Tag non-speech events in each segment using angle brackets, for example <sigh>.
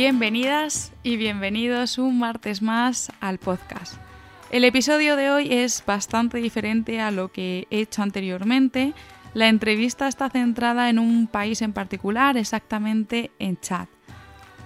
Bienvenidas y bienvenidos un martes más al podcast. El episodio de hoy es bastante diferente a lo que he hecho anteriormente. La entrevista está centrada en un país en particular, exactamente en Chad.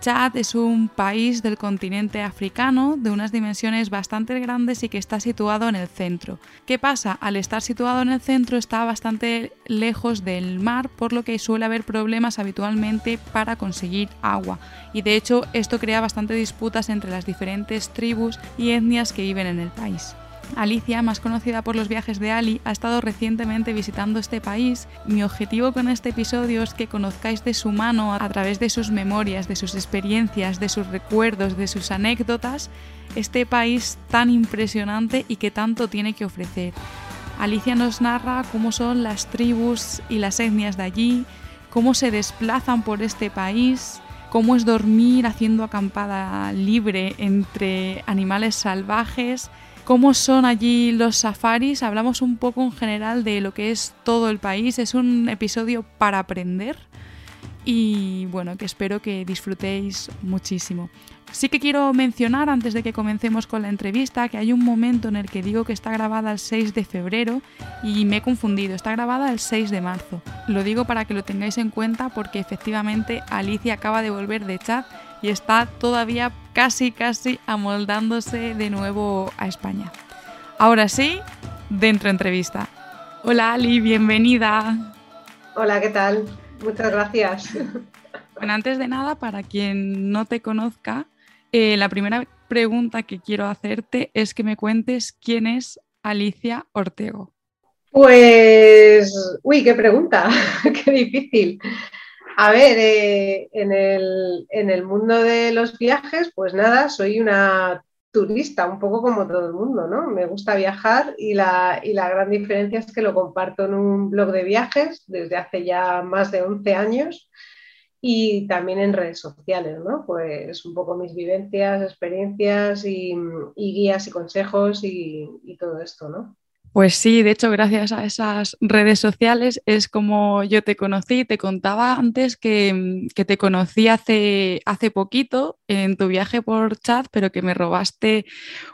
Chad es un país del continente africano de unas dimensiones bastante grandes y que está situado en el centro. ¿Qué pasa? Al estar situado en el centro está bastante lejos del mar, por lo que suele haber problemas habitualmente para conseguir agua. Y de hecho esto crea bastante disputas entre las diferentes tribus y etnias que viven en el país. Alicia, más conocida por los viajes de Ali, ha estado recientemente visitando este país. Mi objetivo con este episodio es que conozcáis de su mano, a través de sus memorias, de sus experiencias, de sus recuerdos, de sus anécdotas, este país tan impresionante y que tanto tiene que ofrecer. Alicia nos narra cómo son las tribus y las etnias de allí, cómo se desplazan por este país, cómo es dormir haciendo acampada libre entre animales salvajes, cómo son allí los safaris. Hablamos un poco en general de lo que es todo el país. Es un episodio para aprender y bueno, que espero que disfrutéis muchísimo. Sí que quiero mencionar antes de que comencemos con la entrevista que hay un momento en el que digo que está grabada el 6 de febrero y me he confundido, está grabada el 6 de marzo. Lo digo para que lo tengáis en cuenta porque efectivamente Alicia acaba de volver de chat y está todavía casi casi amoldándose de nuevo a España. Ahora sí, dentro entrevista. Hola Ali, bienvenida. Hola, ¿qué tal? Muchas gracias. Bueno, antes de nada, para quien no te conozca, eh, la primera pregunta que quiero hacerte es que me cuentes quién es Alicia Ortego. Pues, uy, qué pregunta, <laughs> qué difícil. A ver, eh, en, el, mundo de los viajes, pues nada, soy una turista, un poco como todo el mundo, ¿no? Me gusta viajar y la, y la gran diferencia es que lo comparto en un blog de viajes desde hace ya más de 11 años y también en redes sociales, ¿no? Pues un poco mis vivencias, experiencias y, guías y consejos y, y, todo esto, ¿no? Pues sí, de hecho, gracias a esas redes sociales es como yo te conocí. Te contaba antes que, mm, te conocí hace, hace poquito en tu viaje por chat, pero que me robaste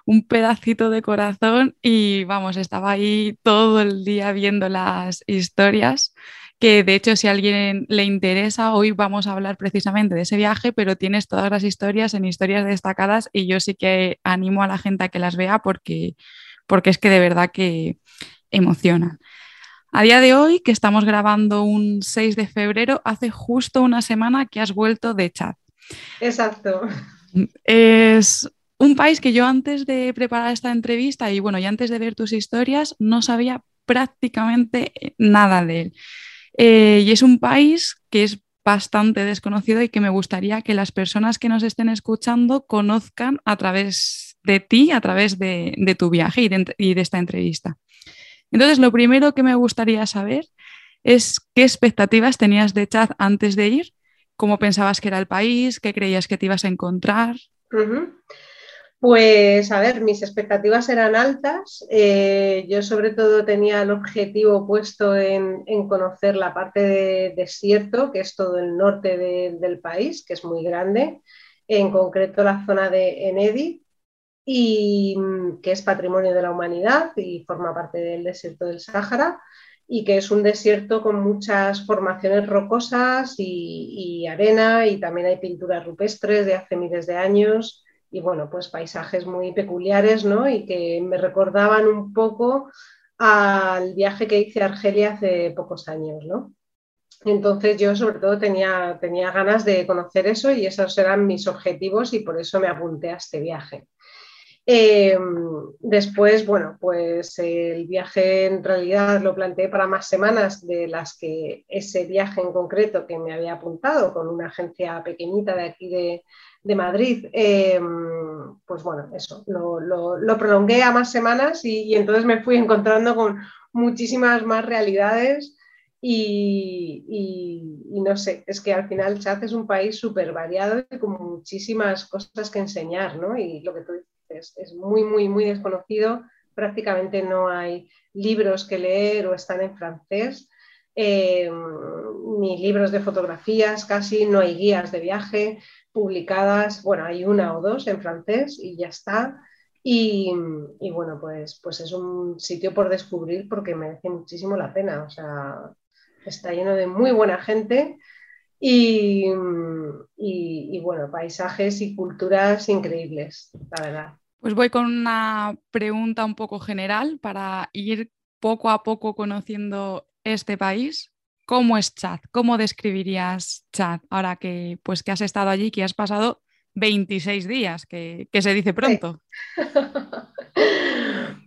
un pedacito de corazón y vamos, estaba ahí todo el día viendo las historias que de hecho si a alguien le interesa, hoy vamos a hablar precisamente de ese viaje, pero tienes todas las historias en historias destacadas y yo sí que animo a la gente a que las vea porque porque es que de verdad que emociona. A día de hoy, que estamos grabando un 6 de febrero, hace justo una semana que has vuelto de Chad. Exacto. Es un país que yo antes de preparar esta entrevista y bueno, y antes de ver tus historias, no sabía prácticamente nada de él. Eh, y es un país que es bastante desconocido y que me gustaría que las personas que nos estén escuchando conozcan a través de ti a través de, tu viaje y de, esta entrevista. Entonces, lo primero que me gustaría saber es qué expectativas tenías de Chad antes de ir, cómo pensabas que era el país, qué creías que te ibas a encontrar. Pues a ver, mis expectativas eran altas. Eh, yo sobre todo tenía el objetivo puesto en, conocer la parte de desierto, que es todo el norte del país, que es muy grande, en concreto la zona de Enedi, y mm, que es patrimonio de la humanidad y forma parte del desierto del Sáhara y que es un desierto con muchas formaciones rocosas y, arena y también hay pinturas rupestres de hace miles de años y bueno, pues paisajes muy peculiares, ¿no? Y que me recordaban un poco al viaje que hice a Argelia hace pocos años, ¿no? Entonces yo sobre todo tenía, tenía ganas de conocer eso y esos eran mis objetivos y por eso me apunté a este viaje. Em, después, bueno, pues el viaje en realidad lo planteé para más semanas de las que ese viaje en concreto que me había apuntado con una agencia pequeñita de aquí de, Madrid, em, pues bueno, eso, lo, prolongué a más semanas y, entonces me fui encontrando con muchísimas más realidades y, no sé, es que al final Chad es un país súper variado y con muchísimas cosas que enseñar, ¿no? Y lo que tú dices, es muy, muy, muy desconocido, prácticamente no hay libros que leer o están en francés. Eh, ni libros de fotografías, casi no hay guías de viaje publicadas, bueno, hay una o dos en francés y ya está. Y, bueno, pues, pues es un sitio por descubrir porque merece muchísimo la pena. O sea, está lleno de muy buena gente y, y, bueno, paisajes y culturas increíbles, la verdad. Pues voy con una pregunta un poco general para ir poco a poco conociendo este país. ¿Cómo es Chad? ¿Cómo describirías Chad ahora que, pues, que has estado allí, que has pasado 26 días, que, se dice pronto? <laughs>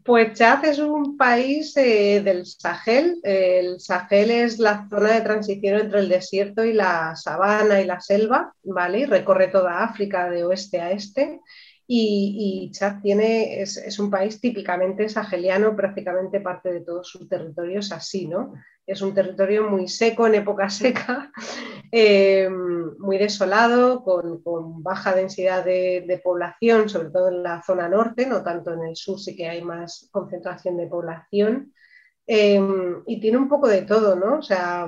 Pues Chad es un país eh, del Sahel. El Sahel es la zona de transición entre el desierto y la sabana y la selva, ¿vale? recorre toda África de oeste a este. Y, Chad tiene, es, un país típicamente saheliano, prácticamente parte de todo su territorio es así, ¿no? Es un territorio muy seco en época <laughs> seca, eh, muy desolado, con, baja densidad de, población, sobre todo en la zona norte, no tanto en el sur, sí que hay más concentración de población. Eh, y tiene un poco de todo, ¿no? O sea,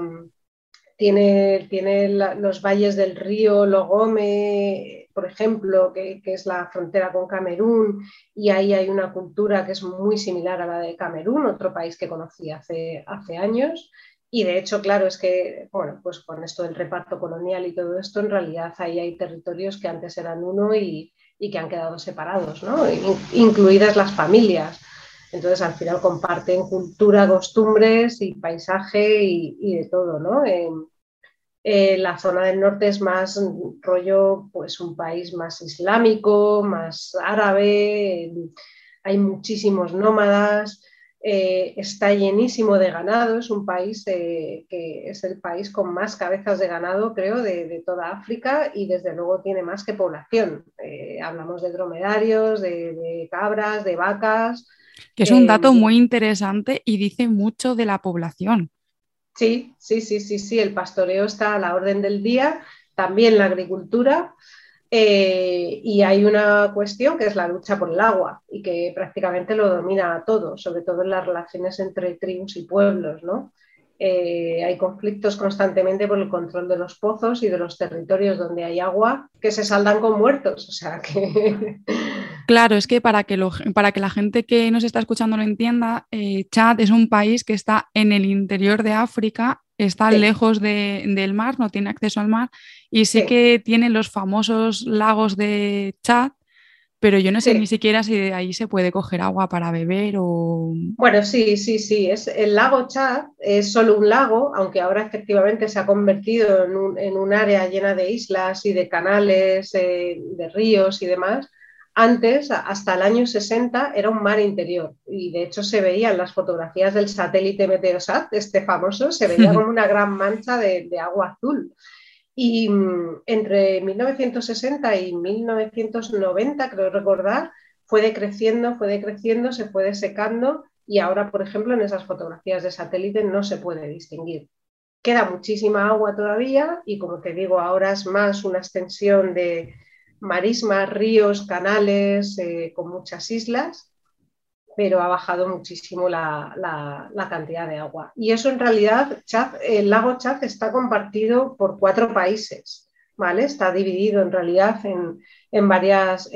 tiene, tiene los valles del río Logome, por ejemplo, que, es la frontera con Camerún, y ahí hay una cultura que es muy similar a la de Camerún, otro país que conocí hace, hace años. Y de hecho, claro, es que, bueno, pues con esto del reparto colonial y todo esto, en realidad ahí hay territorios que antes eran uno y, que han quedado separados, ¿no? incluidas las familias. Entonces, al final comparten cultura, costumbres y paisaje y, de todo, ¿no? Eh, la zona del norte es más rollo, pues un país más islámico, más árabe, hay muchísimos nómadas, eh, está llenísimo de ganado, es un país eh, que es el país con más cabezas de ganado, creo, de, toda África y desde luego tiene más que población. hablamos de dromedarios, de cabras, de vacas. Que es un dato muy interesante y dice mucho de la población. Sí, sí, sí, sí, sí, el pastoreo está a la orden del día, también la agricultura. Eh, y hay una cuestión que es la lucha por el agua y que prácticamente lo domina todo, sobre todo en las relaciones entre tribus y pueblos, ¿no? Eh, hay conflictos constantemente por el control de los pozos y de los territorios donde hay agua que se saldan con muertos. O sea que. <laughs> Claro, es que para que, para que la gente que nos está escuchando lo entienda, eh, Chad es un país que está en el interior de África, está lejos del mar, no tiene acceso al mar, y sí, que tiene los famosos lagos de Chad, pero yo no sé ni siquiera si de ahí se puede coger agua para beber o... Bueno, sí, sí, sí. Es, el lago Chad es solo un lago, aunque ahora efectivamente se ha convertido en un, área llena de islas y de canales, eh, de ríos y demás. Antes, hasta el año 60, era un mar interior y de hecho se veía en las fotografías del satélite Meteosat, este famoso, se veía <laughs> como una gran mancha de, de agua azul. Y mm, entre 1960 y 1990, creo recordar, fue decreciendo, fue decreciendo, se fue desecando y ahora, por ejemplo, en esas fotografías de satélite no se puede distinguir. Queda muchísima agua todavía y, como te digo, ahora es más una extensión de marismas, ríos, canales, eh, con muchas islas pero ha bajado muchísimo la, cantidad de agua. Y eso en realidad, el lago Chad está compartido por cuatro países, ¿vale? Está dividido en realidad en, varias,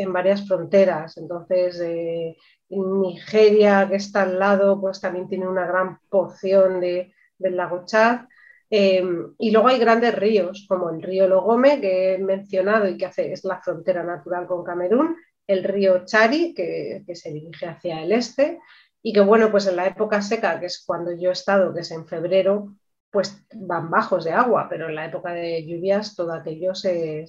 fronteras. Entonces, eh, Nigeria, que está al lado, pues también tiene una gran porción del lago Chad. Eh, y luego hay grandes ríos, como el río Logome, que he mencionado y que hace, es la frontera natural con Camerún, el río Chari, que, se dirige hacia el este, y que bueno, pues en la época seca, que es cuando yo he estado, que es en febrero, pues van bajos de agua, pero en la época de lluvias todo aquello se,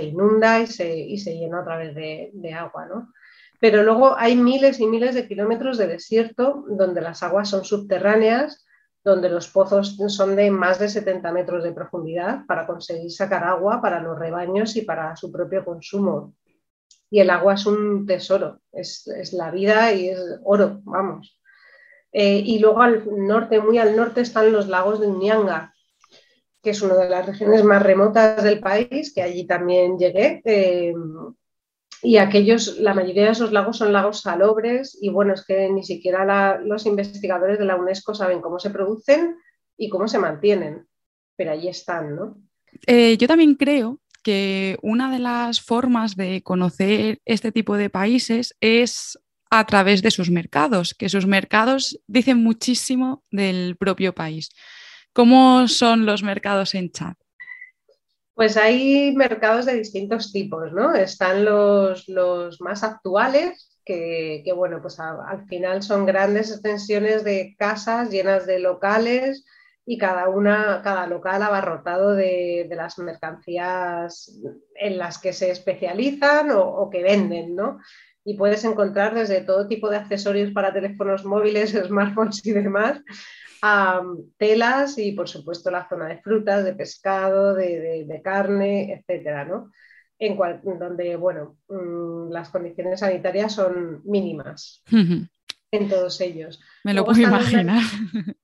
inunda y se, y se, llena a través de, agua, ¿no? Pero luego hay miles y miles de kilómetros de desierto donde las aguas son subterráneas, donde los pozos son de más de 70 metros de profundidad para conseguir sacar agua para los rebaños y para su propio consumo. Y el agua es un tesoro, es, la vida y es oro, vamos. Eh, y luego al norte, muy al norte, están los lagos de Uñanga, que es una de las regiones más remotas del país, que allí también llegué. Eh, y aquellos, la mayoría de esos lagos son lagos salobres y bueno, es que ni siquiera los investigadores de la UNESCO saben cómo se producen y cómo se mantienen, pero allí están, ¿no? Eh, yo también creo que una de las formas de conocer este tipo de países es a través de sus mercados, que sus mercados dicen muchísimo del propio país. ¿Cómo son los mercados en Chad? Pues hay mercados de distintos tipos, ¿no? Están los, más actuales, que, bueno, pues al final son grandes extensiones de casas llenas de locales y cada una, cada local abarrotado de, las mercancías en las que se especializan o, que venden, ¿no? Y puedes encontrar desde todo tipo de accesorios para teléfonos móviles, <laughs> smartphones y demás, telas y, por supuesto, la zona de frutas, de pescado, de, carne, etcétera, ¿no? En donde, bueno, mm, las condiciones sanitarias son mínimas en todos ellos. Me lo puedo imaginar.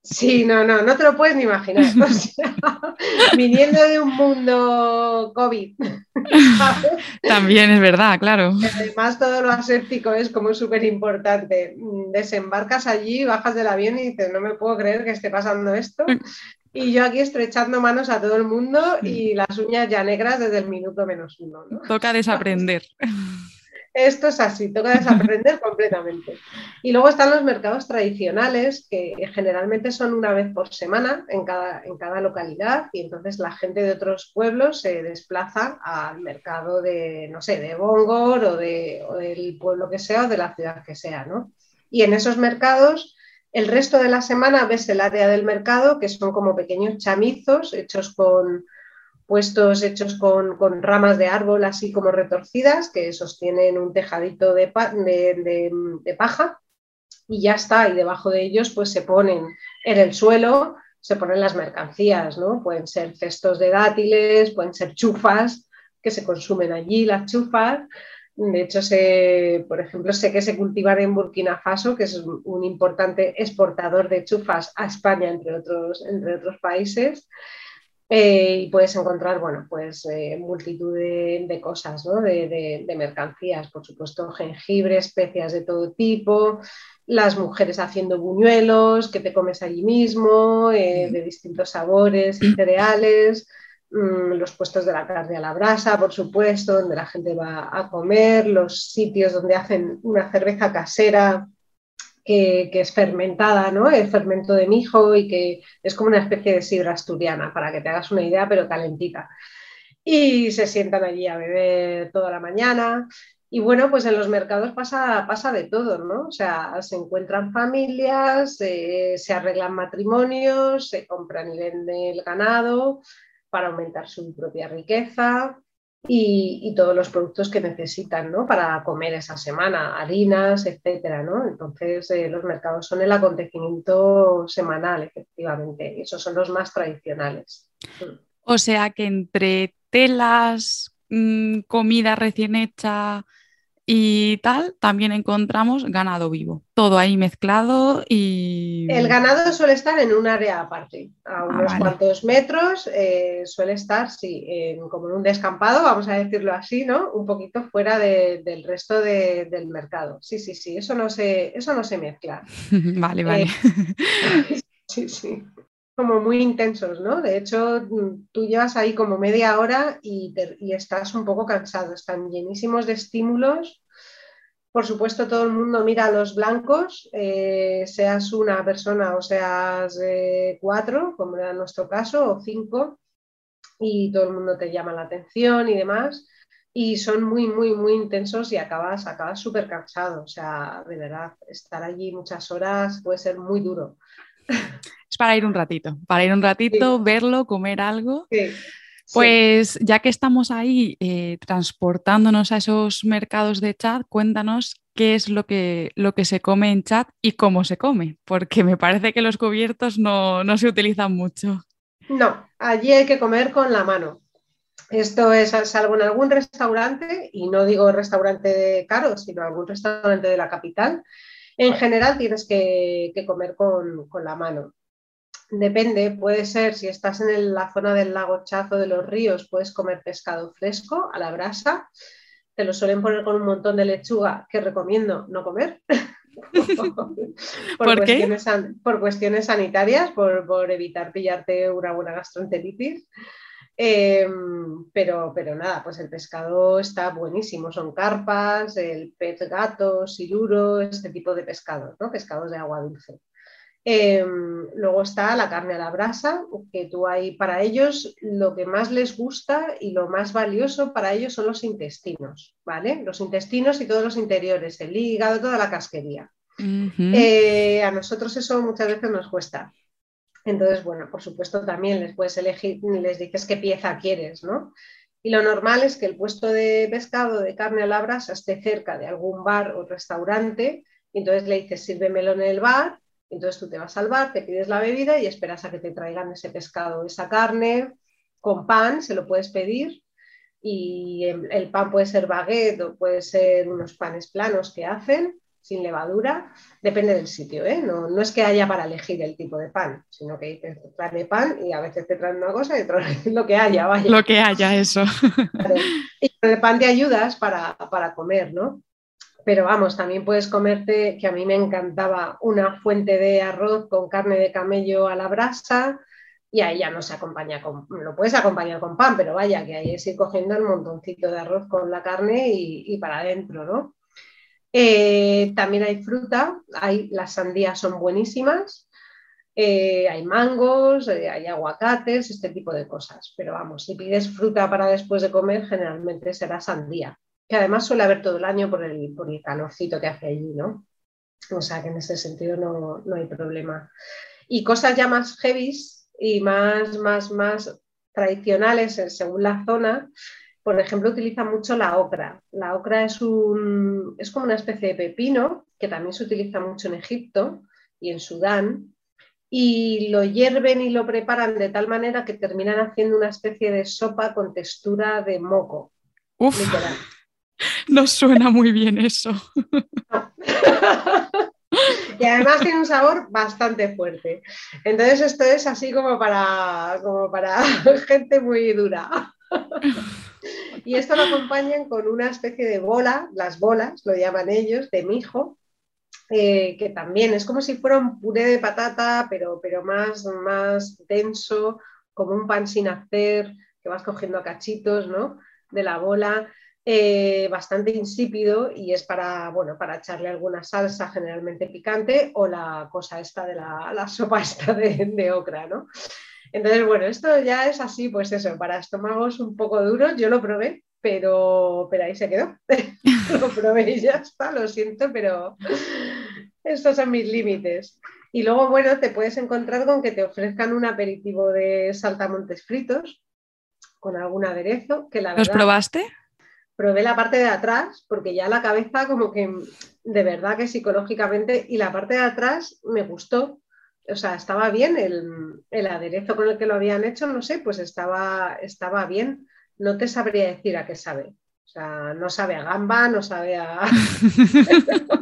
Sí, no, no, no te lo puedes ni imaginar. <laughs> viniendo de un mundo COVID. <laughs> También es verdad, claro. Además, todo lo aséptico es como súper importante. Desembarcas allí, bajas del avión y dices, no me puedo creer que esté pasando esto. Y yo aquí estrechando manos a todo el mundo y las uñas ya negras desde el minuto menos uno. Toca <laughs> desaprender. Esto es así, toca desaprender <laughs> completamente. Y luego están los mercados tradicionales, que generalmente son una vez por semana en cada, en cada localidad, y entonces la gente de otros pueblos se desplaza al mercado de, no sé, de Bongor o, de, del pueblo que sea o de la ciudad que sea, ¿no? Y en esos mercados, el resto de la semana ves el área del mercado, que son como pequeños chamizos hechos con puestos hechos con, ramas de árbol así como retorcidas que sostienen un tejadito de, paja y ya está, y debajo de ellos pues se ponen en el suelo, se ponen las mercancías, ¿no? Pueden ser cestos de dátiles, pueden ser chufas que se consumen allí, las chufas. De hecho, sé, por ejemplo, sé que se cultivan en Burkina Faso, que es un importante exportador de chufas a España, entre otros, entre otros países. Eh, y puedes encontrar, bueno, pues eh, multitud de, cosas, ¿no? de, mercancías, por supuesto, jengibre, especias de todo tipo, las mujeres haciendo buñuelos que te comes allí mismo, eh, de distintos sabores y cereales, mm, los puestos de la carne a la brasa, por supuesto, donde la gente va a comer, los sitios donde hacen una cerveza casera que, es fermentada, ¿no? El fermento de mijo y que es como una especie de sidra asturiana, para que te hagas una idea, pero calentita. Y se sientan allí a beber toda la mañana. Y bueno, pues en los mercados pasa, pasa de todo, ¿no? O sea, se encuentran familias, se arreglan matrimonios, se compran y venden el ganado para aumentar su propia riqueza y, todos los productos que necesitan ¿no? para comer esa semana, harinas, etcétera. ¿no? Entonces, eh, los mercados son el acontecimiento semanal, efectivamente, y esos son los más tradicionales. O sea que entre telas, mm, comida recién hecha, y tal, también encontramos ganado vivo. Todo ahí mezclado y... El ganado suele estar en un área aparte, a ah, unos cuantos metros, eh, suele estar, sí, como en un descampado, vamos a decirlo así, ¿no? Un poquito fuera del resto del mercado. Sí, sí, sí, eso no se, eso no se mezcla. vale, <laughs> vale. Eh, <laughs> sí, sí como muy intensos, ¿no? De hecho, tú llevas ahí como media hora y, estás un poco cansado, están llenísimos de estímulos. Por supuesto, todo el mundo mira a los blancos, eh, seas una persona o seas eh, cuatro, como era nuestro caso, o cinco, y todo el mundo te llama la atención y demás. Y son muy, muy, muy intensos y acabas acabas súper cansado. O sea, de verdad, estar allí muchas horas puede ser muy duro. <laughs> Para ir un ratito, para ir un ratito, verlo, comer algo. Pues ya que estamos ahí eh, transportándonos a esos mercados de chat, cuéntanos qué es lo que, lo que se come en chat y cómo se come, porque me parece que los cubiertos no, no se utilizan mucho. No, allí hay que comer con la mano. Esto es, salvo en algún restaurante, y no digo restaurante caro, sino algún restaurante de la capital, en general tienes que, comer con, la mano. Depende, puede ser, si estás en la zona del lago Chazo de los ríos, puedes comer pescado fresco a la brasa. Te lo suelen poner con un montón de lechuga que recomiendo no comer. <laughs> por, cuestiones, por, cuestiones, sanitarias, por, por, evitar pillarte una buena gastroenteritis. Em, pero, pero nada, pues el pescado está buenísimo, son carpas, el pez gato, siluro, este tipo de pescados, ¿no? Pescados de agua dulce. Em, luego está la carne a la brasa, que tú hay para ellos lo que más les gusta y lo más valioso para ellos son los intestinos, ¿vale? Los intestinos y todos los interiores, el hígado, toda la casquería. Eh, a nosotros eso muchas veces nos cuesta. Entonces, bueno, por supuesto también les puedes elegir, les dices qué pieza quieres, ¿no? Y lo normal es que el puesto de pescado, de carne a la brasa, esté cerca de algún bar o restaurante, y entonces le dices, sírvemelo en el bar, entonces tú te vas al bar, te pides la bebida y esperas a que te traigan ese pescado, esa carne, con pan, se lo puedes pedir, y el pan puede ser baguette o puede ser unos panes planos que hacen, sin levadura, depende del sitio, ¿eh? no, es que haya para elegir el tipo de pan, sino que te traen pan y a veces te traen una cosa y otra <laughs> lo que haya, vaya. Lo que haya, eso. Y con el pan te ayudas para, comer, ¿no? Pero vamos, también puedes comerte, que a mí me encantaba, una fuente de arroz con carne de camello a la brasa, y ahí ya no se acompaña con, lo puedes acompañar con pan, pero vaya, que ahí es ir cogiendo el montoncito de arroz con la carne y, para adentro, ¿no? Eh, también hay fruta, hay, las sandías son buenísimas, eh, hay mangos, eh, hay aguacates, este tipo de cosas. Pero vamos, si pides fruta para después de comer, generalmente será sandía, que además suele haber todo el año por el, por el calorcito que hace allí, ¿no? O sea que en ese sentido no, no hay problema. Y cosas ya más heavy y más, más, más tradicionales según la zona, por ejemplo, utiliza mucho la ocra. La ocra es, un, es como una especie de pepino que también se utiliza mucho en Egipto y en Sudán. Y lo hierven y lo preparan de tal manera que terminan haciendo una especie de sopa con textura de moco. Uf, <laughs> no suena muy bien eso. y además tiene un sabor bastante fuerte. Entonces esto es así como para, como para <laughs> gente muy dura. <laughs> Y esto lo acompañan con una especie de bola, las bolas, lo llaman ellos, de mijo, eh, que también es como si fuera un puré de patata, pero, pero más, más denso, como un pan sin hacer, que vas cogiendo a cachitos ¿no? de la bola. Eh, bastante insípido y es para, bueno, para echarle alguna salsa generalmente picante o la cosa esta de la, la sopa esta de, de ocra, ¿no? Entonces, bueno, esto ya es así, pues eso, para estómagos un poco duros, yo lo probé, pero, pero ahí se quedó. <laughs> lo probé y ya está, lo siento, pero estos son mis límites. Y luego, bueno, te puedes encontrar con que te ofrezcan un aperitivo de saltamontes fritos con algún aderezo. Que la ¿Los probaste? Probé la parte de atrás, porque ya la cabeza como que de verdad que psicológicamente, y la parte de atrás me gustó, o sea, estaba bien el, aderezo con el que lo habían hecho, no sé, pues estaba, estaba bien. No te sabría decir a qué sabe. O sea, no sabe a gamba, no sabe a... <laughs>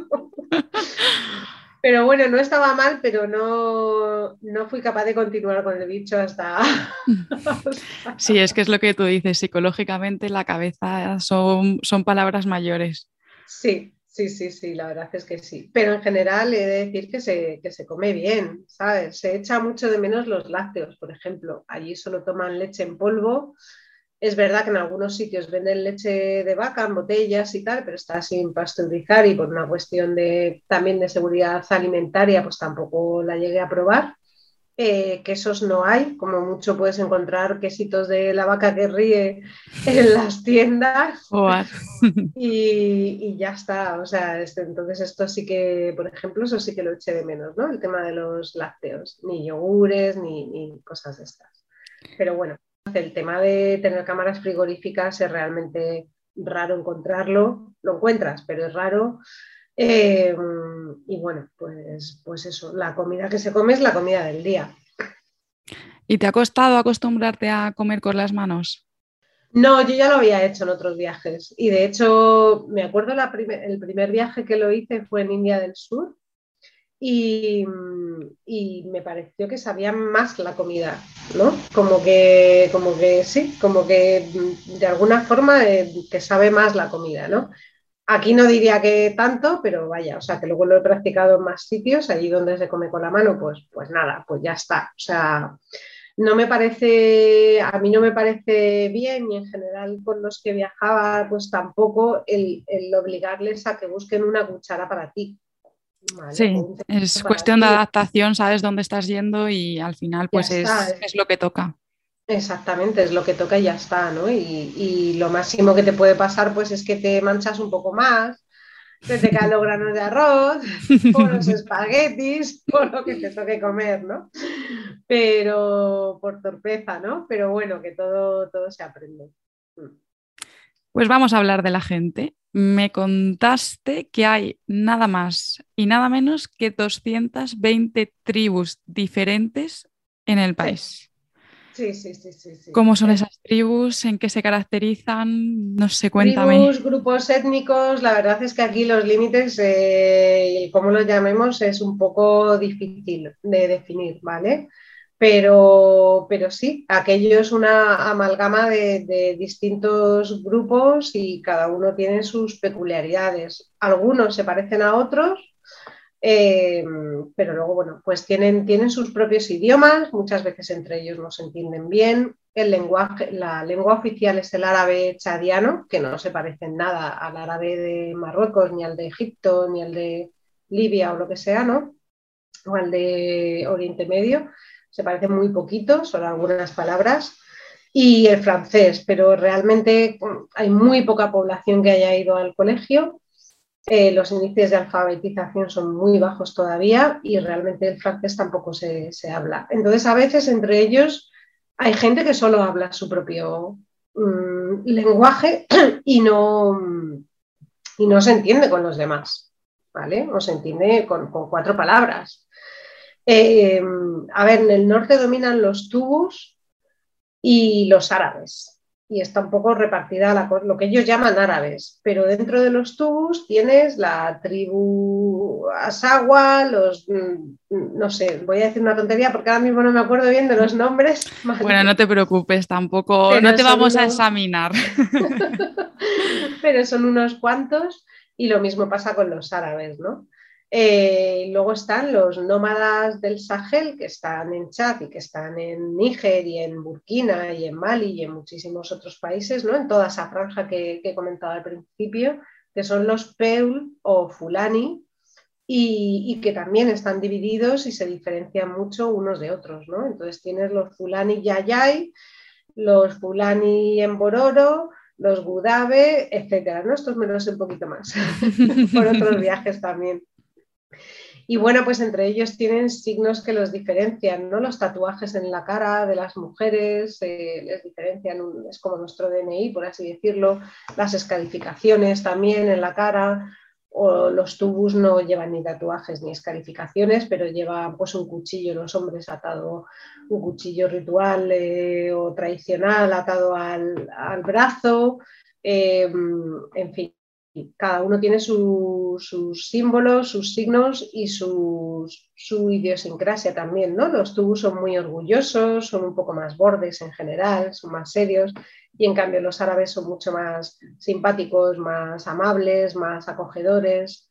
pero bueno, no estaba mal, pero no, no fui capaz de continuar con el bicho hasta... <laughs> sí, es que es lo que tú dices, psicológicamente la cabeza son, son palabras mayores. Sí, Sí, sí, sí, la verdad es que sí. Pero en general he de decir que se, que se come bien, ¿sabes? Se echa mucho de menos los lácteos, por ejemplo. Allí solo toman leche en polvo. Es verdad que en algunos sitios venden leche de vaca en botellas y tal, pero está sin pasteurizar y por una cuestión de, también de seguridad alimentaria, pues tampoco la llegué a probar. Eh, quesos no hay, como mucho puedes encontrar quesitos de la vaca que ríe en las tiendas <laughs> y, ya está, o sea, este, entonces esto sí que, por ejemplo, eso sí que lo eché de menos, ¿no? El tema de los lácteos, ni yogures, ni, ni cosas de estas. Pero bueno, el tema de tener cámaras frigoríficas es realmente raro encontrarlo, lo encuentras, pero es raro. Eh, y bueno, pues, pues eso, la comida que se come es la comida del día. ¿Y te ha costado acostumbrarte a comer con las manos? No, yo ya lo había hecho en otros viajes y de hecho me acuerdo el primer viaje que lo hice fue en India del Sur y, me pareció que sabía más la comida, ¿no? Como que, como que sí, como que de alguna forma eh, que sabe más la comida, ¿no? Aquí no diría que tanto, pero vaya, o sea, que luego lo he practicado en más sitios, allí donde se come con la mano, pues, pues nada, pues ya está. O sea, no me parece, a mí no me parece bien y en general con los que viajaba, pues tampoco el, obligarles a que busquen una cuchara para ti. Sí, es cuestión de adaptación, sabes dónde estás yendo y al final pues es, es, lo que toca. Exactamente, es lo que toca y ya está, ¿no? Y, y, lo máximo que te puede pasar pues es que te manchas un poco más, que te caen los granos de arroz, <laughs> o los espaguetis, o lo que te toque comer, ¿no? Pero por torpeza, ¿no? Pero bueno, que todo, todo se aprende. Pues vamos a hablar de la gente. Me contaste que hay nada más y nada menos que 220 tribus diferentes en el país. Sí, sí, sí, sí, ¿Cómo son esas tribus? ¿En qué se caracterizan? No sé, cuéntame. Tribus, grupos étnicos, la verdad es que aquí los límites, eh, como los llamemos, es un poco difícil de definir, ¿vale? Pero, pero sí, aquello es una amalgama de distintos grupos y cada uno tiene sus peculiaridades. Algunos se parecen a otros, eh, pero luego, bueno, pues tienen, tienen sus propios idiomas, muchas veces entre ellos no se entienden bien. El lenguaje, la lengua oficial es el árabe chadiano, que no se parece en nada al árabe de Marruecos, ni al de Egipto, ni al de Libia o lo que sea, ¿no? O al de Oriente Medio. Se parece muy poquito, son algunas palabras. Y el francés, pero realmente hay muy poca población que haya ido al colegio eh, los índices de alfabetización son muy bajos todavía y realmente el francés tampoco se, habla. Entonces, a veces entre ellos hay gente que solo habla su propio mm, lenguaje y no, y no se entiende con los demás, ¿vale? O se entiende con, cuatro palabras. Eh, a ver, en el norte dominan los tubos y los árabes y está un poco repartida la, lo que ellos llaman árabes, pero dentro de los tubos tienes la tribu Asagua, los, mm, no sé, voy a decir una tontería porque ahora mismo no me acuerdo bien de los nombres. <laughs> Bueno, no te preocupes, tampoco, no te vamos a examinar. <laughs> <laughs> pero son unos cuantos y lo mismo pasa con los árabes, ¿no? Eh, luego están los nómadas del Sahel, que están en Chad y que están en Níger y en Burkina y en Mali y en muchísimos otros países, ¿no? en toda esa franja que, he comentado al principio, que son los Peul o Fulani, y, que también están divididos y se diferencian mucho unos de otros. ¿no? Entonces tienes los Fulani Yayay, los Fulani en Bororo, los Gudabe, etcétera. ¿no? Estos me los sé un poquito más <laughs> por otros <laughs> viajes también. Y bueno, pues entre ellos tienen signos que los diferencian, ¿no? Los tatuajes en la cara de las mujeres eh, les diferencian, es como nuestro DNI, por así decirlo, las escalificaciones también en la cara, o los tubus no llevan ni tatuajes ni escalificaciones, pero llevan pues un cuchillo, los hombres atado, un cuchillo ritual eh, o tradicional atado al, brazo, eh, en fin, cada uno tiene sus símbolos, sus signos y su idiosincrasia también, ¿no? Los tubus son muy orgullosos, son un poco más bordes en general, son más serios y en cambio los árabes son mucho más simpáticos, más amables, más acogedores.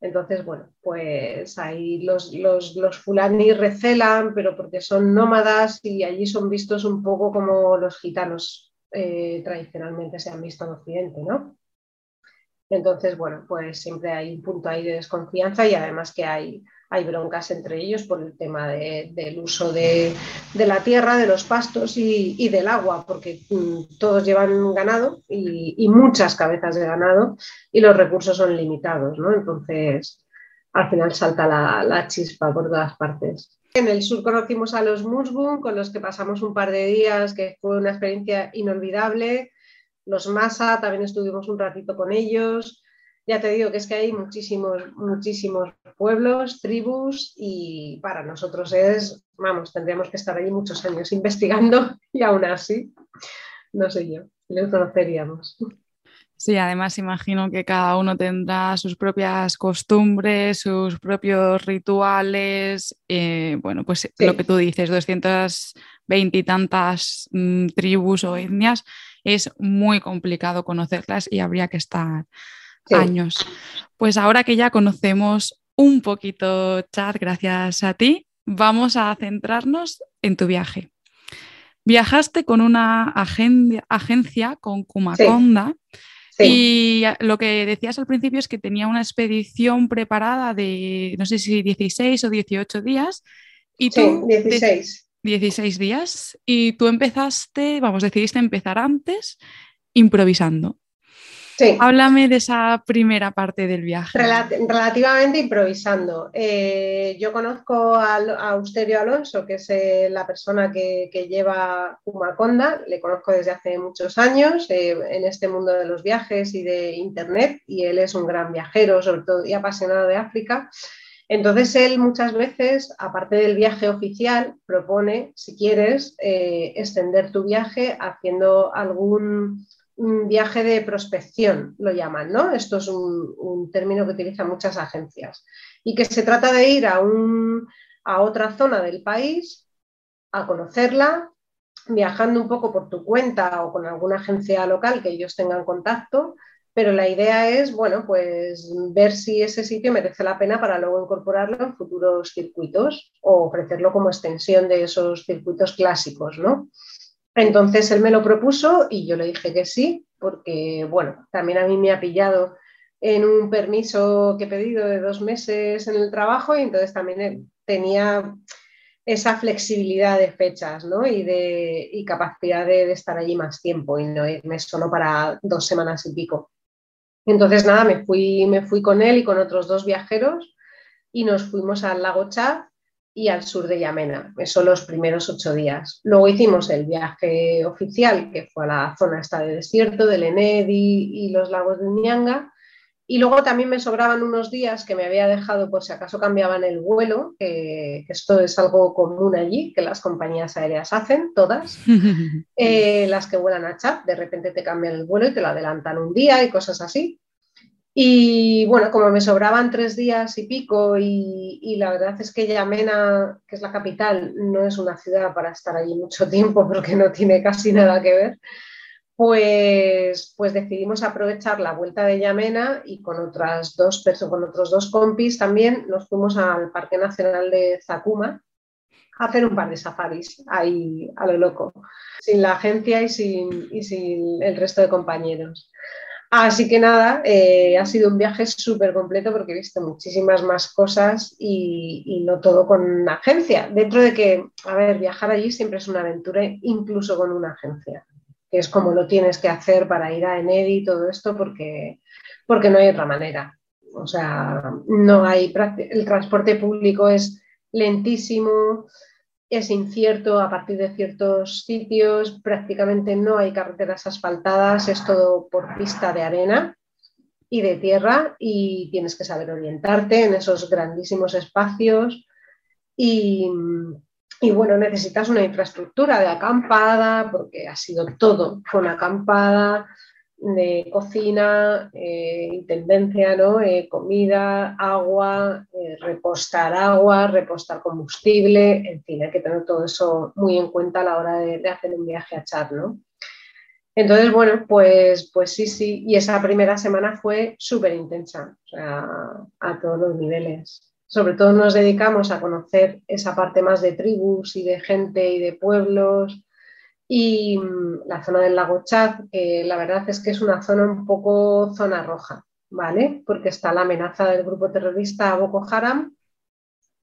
Entonces, bueno, pues ahí los, los, los fulani recelan, pero porque son nómadas y allí son vistos un poco como los gitanos eh, tradicionalmente se han visto en Occidente, ¿no? Entonces, bueno, pues siempre hay un punto ahí de desconfianza y además que hay, broncas entre ellos por el tema del uso de, la tierra, de los pastos y, del agua, porque mm, todos llevan ganado y, muchas cabezas de ganado y los recursos son limitados, ¿no? Entonces, al final salta la, chispa por todas partes. En el sur conocimos a los Musbun, con los que pasamos un par de días, que fue una experiencia inolvidable. Los Masa, también estuvimos un ratito con ellos. Ya te digo que es que hay muchísimos, muchísimos pueblos, tribus y para nosotros es, vamos, tendríamos que estar allí muchos años investigando <laughs> y aún así, no sé yo, los conoceríamos. Sí, además imagino que cada uno tendrá sus propias costumbres, sus propios rituales. Eh, bueno, pues lo que tú dices, 220 y tantas mm, tribus o etnias, es muy complicado conocerlas y habría que estar años. Pues ahora que ya conocemos un poquito Chad, gracias a ti, vamos a centrarnos en tu viaje. Viajaste con una agencia, con Kumakonda. Y lo que decías al principio es que tenía una expedición preparada de, no sé si 16 o 18 días. Y tú, 16. 16 días. Y tú empezaste, vamos, decidiste empezar antes improvisando. Háblame de esa primera parte del viaje. relativamente improvisando. Eh, yo conozco a, Austerio Alonso, que es eh, la persona que, lleva Humaconda, le conozco desde hace muchos años eh, en este mundo de los viajes y de Internet, y él es un gran viajero, sobre todo y apasionado de África. Entonces él muchas veces, aparte del viaje oficial, propone, si quieres, extender tu viaje haciendo algún un viaje de prospección, lo llaman, ¿no? Esto es un, término que utilizan muchas agencias. Y que se trata de ir a, un, a otra zona del país, a conocerla, viajando un poco por tu cuenta o con alguna agencia local que ellos tengan contacto, pero la idea es, bueno, pues ver si ese sitio merece la pena para luego incorporarlo en futuros circuitos o ofrecerlo como extensión de esos circuitos clásicos, ¿no? Entonces él me lo propuso y yo le dije que sí, porque bueno, también a mí me ha pillado en un permiso que he pedido de dos meses en el trabajo y entonces también tenía esa flexibilidad de fechas ¿no? y, de, y capacidad de, estar allí más tiempo y no irme solo para dos semanas y pico. Entonces nada, me fui, me fui con él y con otros dos viajeros y nos fuimos al lago Chad y al sur de Yamena. Esos los primeros ocho días. Luego hicimos el viaje oficial, que fue a la zona esta de desierto, del Enedi y los lagos de Uñanga. Y luego también me sobraban unos días que me había dejado por si acaso cambiaban el vuelo, que, esto es algo común allí, que las compañías aéreas hacen, todas, <laughs> eh, las que vuelan a chat, de repente te cambian el vuelo y te lo adelantan un día y cosas así. Y bueno, como me sobraban tres días y pico y, la verdad es que Yamena, que es la capital, no es una ciudad para estar allí mucho tiempo porque no tiene casi nada que ver, pues, pues decidimos aprovechar la vuelta de Yamena y con, otras dos con otros dos compis también nos fuimos al Parque Nacional de Zakuma a hacer un par de safaris ahí a lo loco, sin la agencia y sin, y sin el resto de compañeros. Así que nada, eh, ha sido un viaje súper completo porque he visto muchísimas más cosas y, no todo con una agencia. Dentro de que, a ver, viajar allí siempre es una aventura, incluso con una agencia, que es como lo tienes que hacer para ir a Enedi y todo esto porque, porque no hay otra manera. O sea, no hay, el transporte público es lentísimo, es incierto a partir de ciertos sitios, prácticamente no hay carreteras asfaltadas, es todo por pista de arena y de tierra y tienes que saber orientarte en esos grandísimos espacios y, y bueno, necesitas una infraestructura de acampada porque ha sido todo con acampada, de cocina, eh, intendencia, ¿no? Eh, comida, agua, eh, repostar agua, repostar combustible, en fin, hay que tener todo eso muy en cuenta a la hora de, hacer un viaje a Chad. Entonces, bueno, pues, pues sí, sí, y esa primera semana fue súper intensa, a todos los niveles. Sobre todo nos dedicamos a conocer esa parte más de tribus y de gente y de pueblos, y mm, la zona del lago Chad, la verdad es que es una zona un poco zona roja, ¿vale? Porque está la amenaza del grupo terrorista Boko Haram,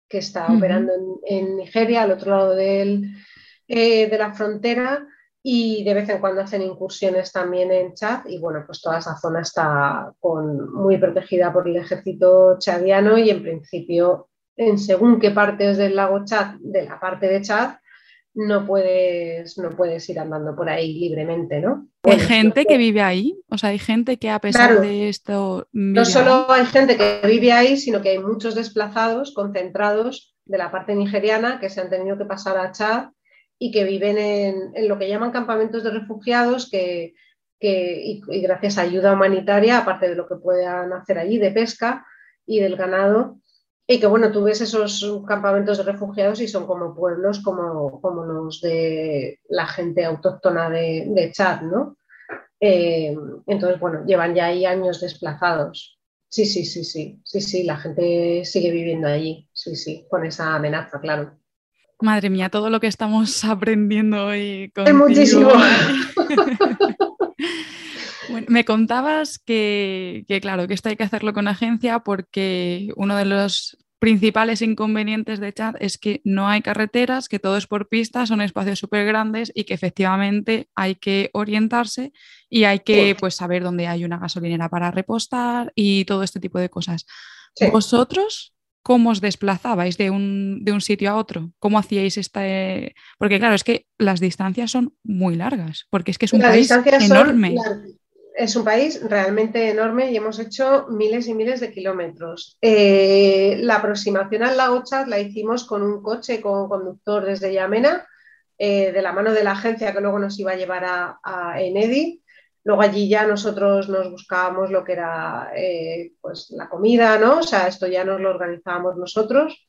que está operando en, Nigeria, al otro lado del, eh, de la frontera, y de vez en cuando hacen incursiones también en Chad y bueno, pues toda esa zona está con, muy protegida por el ejército chadiano y en principio en según qué partes del lago Chad, de la parte de Chad, no puedes, no puedes ir andando por ahí libremente, ¿no? ¿Hay gente que vive ahí? O sea, hay gente que a pesar de esto... No solo hay gente que vive ahí, sino que hay muchos desplazados concentrados de la parte nigeriana que se han tenido que pasar a Chad y que viven en, lo que llaman campamentos de refugiados que, y, gracias a ayuda humanitaria, aparte de lo que puedan hacer allí de pesca y del ganado, y que bueno, tú ves esos campamentos de refugiados y son como pueblos como, como los de la gente autóctona de, Chad, ¿no? Eh, entonces, bueno, llevan ya ahí años desplazados. Sí, sí, sí, sí, sí, sí, la gente sigue viviendo allí, sí, sí, con esa amenaza, claro. Madre mía, todo lo que estamos <laughs> aprendiendo hoy. Es muchísimo. <laughs> me contabas que, claro, que esto hay que hacerlo con agencia porque uno de los principales inconvenientes de chat es que no hay carreteras, que todo es por pistas, son espacios súper grandes y que efectivamente hay que orientarse y hay que pues, saber dónde hay una gasolinera para repostar y todo este tipo de cosas. ¿Vosotros cómo os desplazabais de un, sitio a otro? ¿Cómo hacíais esta...? Porque claro, es que las distancias son muy largas, porque es que es un país enorme es un país realmente enorme y hemos hecho miles y miles de kilómetros. Eh, la aproximación al lago Chad la hicimos con un coche con conductor desde Yamena, eh, de la mano de la agencia que luego nos iba a llevar a, Enedi. Luego allí ya nosotros nos buscábamos lo que era eh, pues la comida, ¿no? O sea, esto ya nos lo organizábamos nosotros.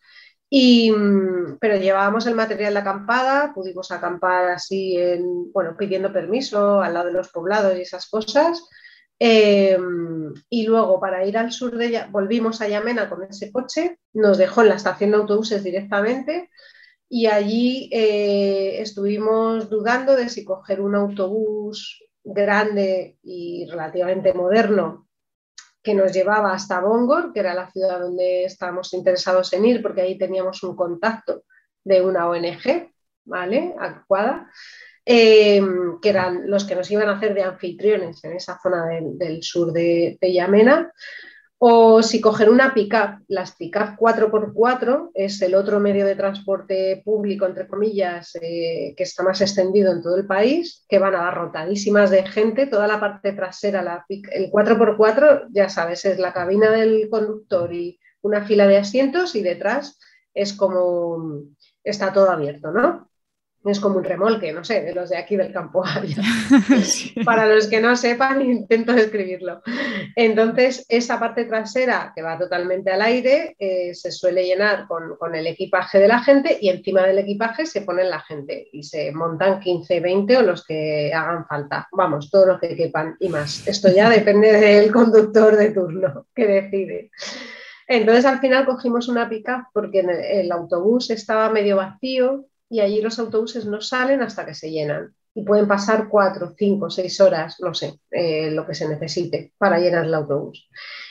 Y, mm, pero llevábamos el material de acampada, pudimos acampar así, en, bueno, pidiendo permiso al lado de los poblados y esas cosas. Em, y luego para ir al sur de volvimos a Yamena con ese coche, nos dejó en la estación de autobuses directamente y allí eh, estuvimos dudando de si coger un autobús grande y relativamente moderno que nos llevaba hasta Bongor, que era la ciudad donde estábamos interesados en ir, porque ahí teníamos un contacto de una ONG, ¿vale? Adecuada, eh, que eran los que nos iban a hacer de anfitriones en esa zona del, sur de, de Yamena. O si coger una pickup, las pickup 4x4 es el otro medio de transporte público, entre comillas, eh, que está más extendido en todo el país, que van abarrotadísimas de gente, toda la parte trasera, la, el 4x4, ya sabes, es la cabina del conductor y una fila de asientos y detrás es como, está todo abierto, ¿no? Es como un remolque, no sé, de los de aquí del campo. <laughs> <laughs> Para los que no sepan, <laughs> intento describirlo. Entonces, esa parte trasera que va totalmente al aire eh, se suele llenar con, con, el equipaje de la gente y encima del equipaje se pone la gente y se montan 15, 20 o los que hagan falta. Vamos, todo lo que quepan y más. Esto ya depende del conductor de turno que decide. Entonces, al final cogimos una pick-up porque el autobús estaba medio vacío y allí los autobuses no salen hasta que se llenan. Y pueden pasar cuatro, cinco, seis horas, no sé, eh, lo que se necesite para llenar el autobús.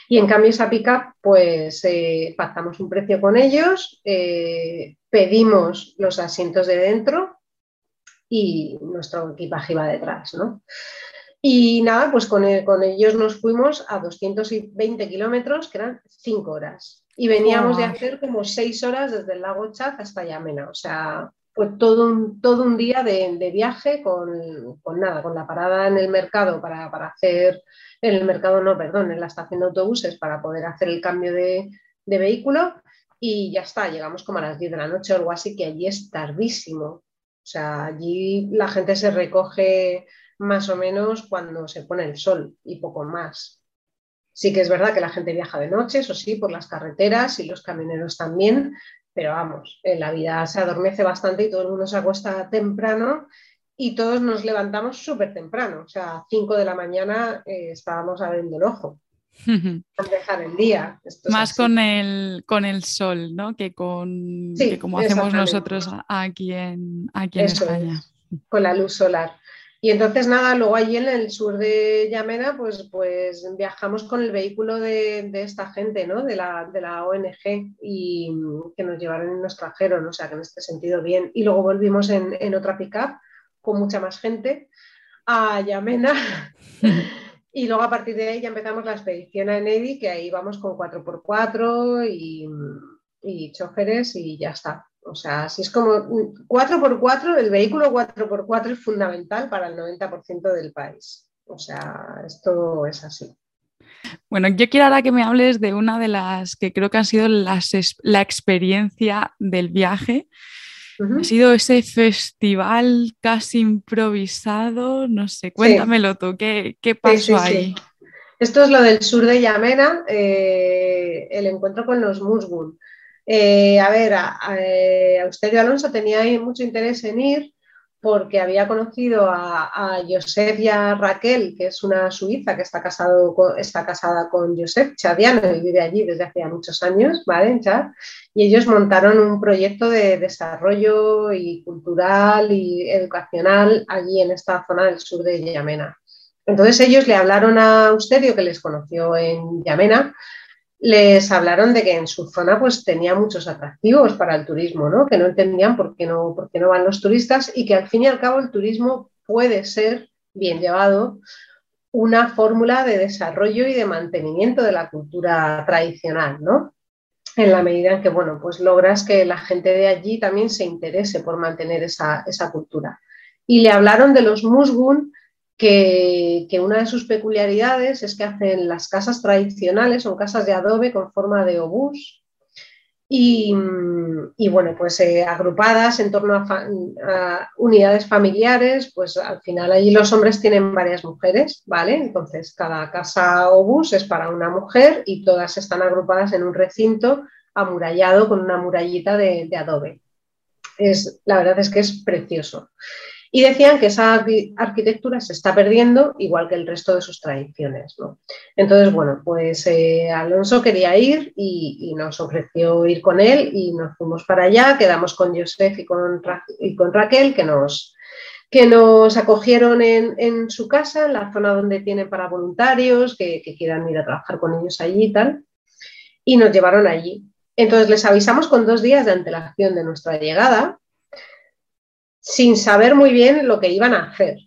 Y en cambio esa pick-up, pues eh, pactamos un precio con ellos, eh, pedimos los asientos de dentro y nuestro equipaje iba detrás, ¿no? Y nada, pues con, con ellos nos fuimos a 220 kilómetros, que eran cinco horas. Y veníamos de hacer como seis horas desde el lago Chad hasta Yamena. O sea, fue todo un, todo un día de, viaje con, nada, con la parada en el mercado para, hacer, en el mercado no, perdón, en la estación de autobuses para poder hacer el cambio de, vehículo y ya está, llegamos como a las 10 de la noche o algo así, que allí es tardísimo. O sea, allí la gente se recoge más o menos cuando se pone el sol y poco más. Sí que es verdad que la gente viaja de noche, eso sí, por las carreteras y los camioneros también, pero vamos, en la vida se adormece bastante y todo el mundo se acuesta temprano y todos nos levantamos súper temprano, o sea, a 5 de la mañana eh, estábamos abriendo el ojo. <laughs> dejar el día. Más con el, con el sol, ¿no? Que, con, como hacemos nosotros aquí en, aquí en España. con la luz solar. Y entonces nada, luego allí en el sur de Yamena, pues, pues viajamos con el vehículo de, esta gente, ¿no? De la, de la, ONG y que nos llevaron en nuestro extranjero, ¿no? o sea que en este sentido bien. Y luego volvimos en, en otra pickup con mucha más gente a Yamena. <laughs> y luego a partir de ahí ya empezamos la expedición a Enedi, que ahí vamos con 4x4 y, y choferes y ya está. O sea, así es como 4x4, el vehículo 4x4 es fundamental para el 90% del país. O sea, esto es así. Bueno, yo quiero ahora que me hables de una de las que creo que ha sido la experiencia del viaje. Ha sido ese festival casi improvisado, no sé, cuéntamelo tú, ¿qué, pasó ahí? Esto es lo del sur de Yamena, eh, el encuentro con los Musgun. Eh, a ver, a, Austerio Alonso tenía mucho interés en ir porque había conocido a, a y a Raquel, que es una suiza que está, casado está casada con Josep, chadiano, y vive allí desde hace muchos años, ¿vale? En y ellos montaron un proyecto de desarrollo y cultural y educacional allí en esta zona del sur de Yamena. Entonces ellos le hablaron a Austerio, que les conoció en Yamena, les hablaron de que en su zona pues tenía muchos atractivos para el turismo, ¿no? que no entendían por qué no, por qué no van los turistas y que al fin y al cabo el turismo puede ser, bien llevado, una fórmula de desarrollo y de mantenimiento de la cultura tradicional, ¿no? En la medida en que, bueno, pues logras que la gente de allí también se interese por mantener esa, esa cultura. Y le hablaron de los musgun, que, una de sus peculiaridades es que hacen las casas tradicionales, son casas de adobe con forma de obús, y, bueno, pues eh, agrupadas en torno a, unidades familiares, pues al final allí los hombres tienen varias mujeres, ¿vale? Entonces cada casa obús es para una mujer y todas están agrupadas en un recinto amurallado con una murallita de, de adobe. Es, la verdad es que es precioso y decían que esa arquitectura se está perdiendo igual que el resto de sus tradiciones. Entonces, bueno, pues eh, Alonso quería ir y, nos ofreció ir con él y nos fuimos para allá, quedamos con Joseph y con, Raquel que nos, que nos acogieron en, su casa, en la zona donde tienen para voluntarios, que, que quieran ir a trabajar con ellos allí y tal, y nos llevaron allí. Entonces les avisamos con dos días de antelación de nuestra llegada sin saber muy bien lo que iban a hacer.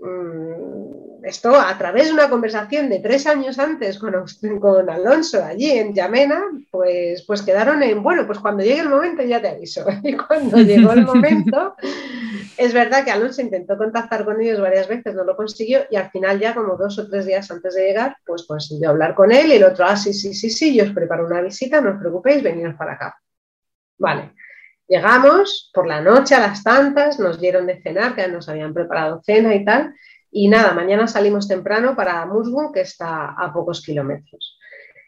Mm, esto a través de una conversación de tres años antes con, con Alonso allí en Yamena, pues, pues quedaron en, bueno, pues cuando llegue el momento ya te aviso. <laughs> Y cuando llegó el momento, <laughs> es verdad que Alonso intentó contactar con ellos varias veces, no lo consiguió y al final ya como dos o tres días antes de llegar, pues consiguió hablar con él y el otro, ah, sí, sí, sí, sí, yo os preparo una visita, no os preocupéis, veniros para acá. Vale. Llegamos por la noche a las tantas, nos dieron de cenar, que nos habían preparado cena y tal, y nada, mañana salimos temprano para Musgun, que está a pocos kilómetros.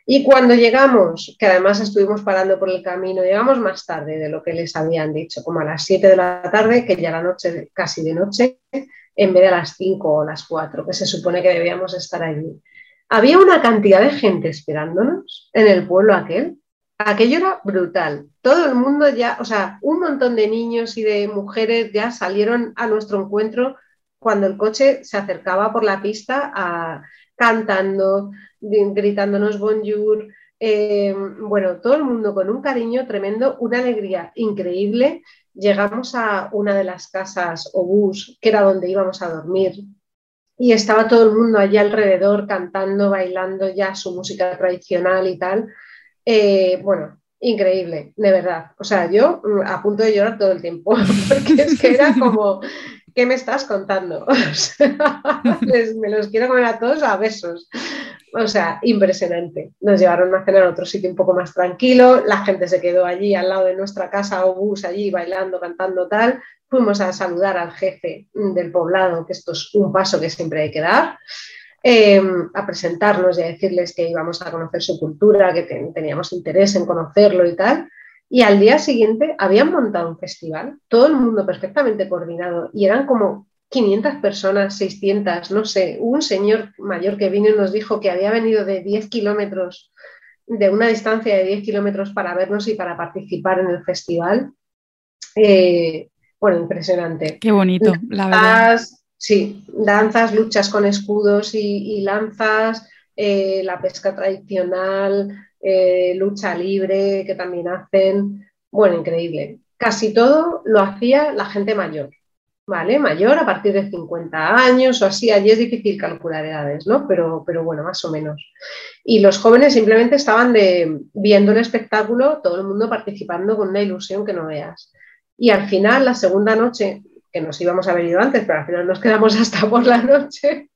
Y cuando llegamos, que además estuvimos parando por el camino, llegamos más tarde de lo que les habían dicho, como a las 7 de la tarde, que ya la noche, casi de noche, en vez de a las 5 o las 4, que se supone que debíamos estar allí. Había una cantidad de gente esperándonos en el pueblo aquel, aquello era brutal. Todo el mundo ya, o sea, un montón de niños y de mujeres ya salieron a nuestro encuentro cuando el coche se acercaba por la pista cantando, gritándonos bonjour. Eh, bueno, todo el mundo con un cariño tremendo, una alegría increíble. Llegamos a una de las casas o bus, que era donde íbamos a dormir, y estaba todo el mundo allí alrededor cantando, bailando ya su música tradicional y tal. Eh, bueno, increíble, de verdad. O sea, yo mm, a punto de llorar todo el tiempo, <laughs> porque es que era como, ¿qué me estás contando? <laughs> me los quiero comer a todos a besos. O sea, impresionante. Nos llevaron a cenar a otro sitio un poco más tranquilo, la gente se quedó allí al lado de nuestra casa o bus, allí bailando, cantando tal. Fuimos a saludar al jefe del poblado, que esto es un paso que siempre hay que dar. Em, a presentarnos y a decirles que íbamos a conocer su cultura, que teníamos interés en conocerlo y tal. Y al día siguiente habían montado un festival, todo el mundo perfectamente coordinado, y eran como 500 personas, 600, no sé. un señor mayor que vino y nos dijo que había venido de 10 kilómetros, de una distancia de 10 kilómetros para vernos y para participar en el festival. Eh, bueno, impresionante. Qué bonito, la verdad. Sí, danzas, luchas con escudos y, lanzas, eh, la pesca tradicional, eh, lucha libre que también hacen. Bueno, increíble. Casi todo lo hacía la gente mayor, ¿vale? Mayor a partir de 50 años o así. Allí es difícil calcular edades, ¿no? Pero, pero bueno, más o menos. Y los jóvenes simplemente estaban viendo el espectáculo, todo el mundo participando con una ilusión que no veas. Y al final, la segunda noche, que nos íbamos a haber ido antes, pero al final nos quedamos hasta por la noche,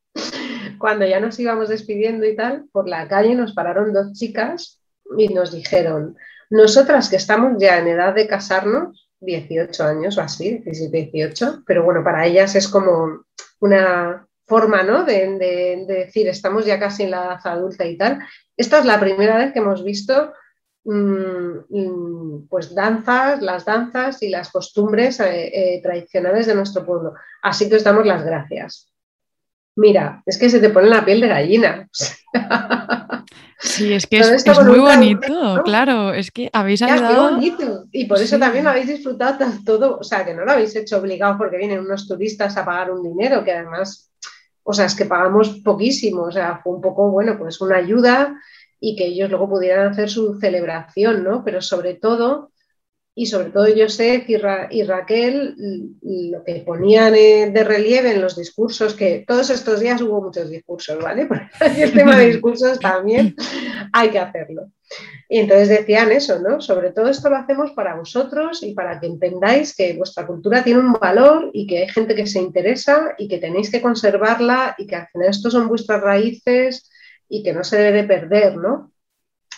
cuando ya nos íbamos despidiendo y tal, por la calle nos pararon dos chicas y nos dijeron, nosotras que estamos ya en edad de casarnos, 18 años o así, 17, 18, pero bueno, para ellas es como una forma, ¿no? De, decir, estamos ya casi en la edad adulta y tal. Esta es la primera vez que hemos visto pues danzas, las danzas y las costumbres eh, eh, tradicionales de nuestro pueblo. Así que os damos las gracias. Mira, es que se te pone la piel de gallina. Sí, es que es, muy bonito, claro, es que habéis ayudado. Y por eso también habéis disfrutado todo, o sea, que no lo habéis hecho obligado porque vienen unos turistas a pagar un dinero, que además, o sea, es que pagamos poquísimo, o sea, fue un poco, bueno, pues una ayuda y que ellos luego pudieran hacer su celebración, ¿no? Pero sobre todo, y sobre todo sé que y Raquel lo que ponían de relieve en los discursos, que todos estos días hubo muchos discursos, ¿vale? <laughs> Porque el tema de discursos también hay que hacerlo. Y entonces decían eso, ¿no? Sobre todo esto lo hacemos para vosotros y para que entendáis que vuestra cultura tiene un valor y que hay gente que se interesa y que tenéis que conservarla y que al final estos son vuestras raíces y que no se debe perder, ¿no?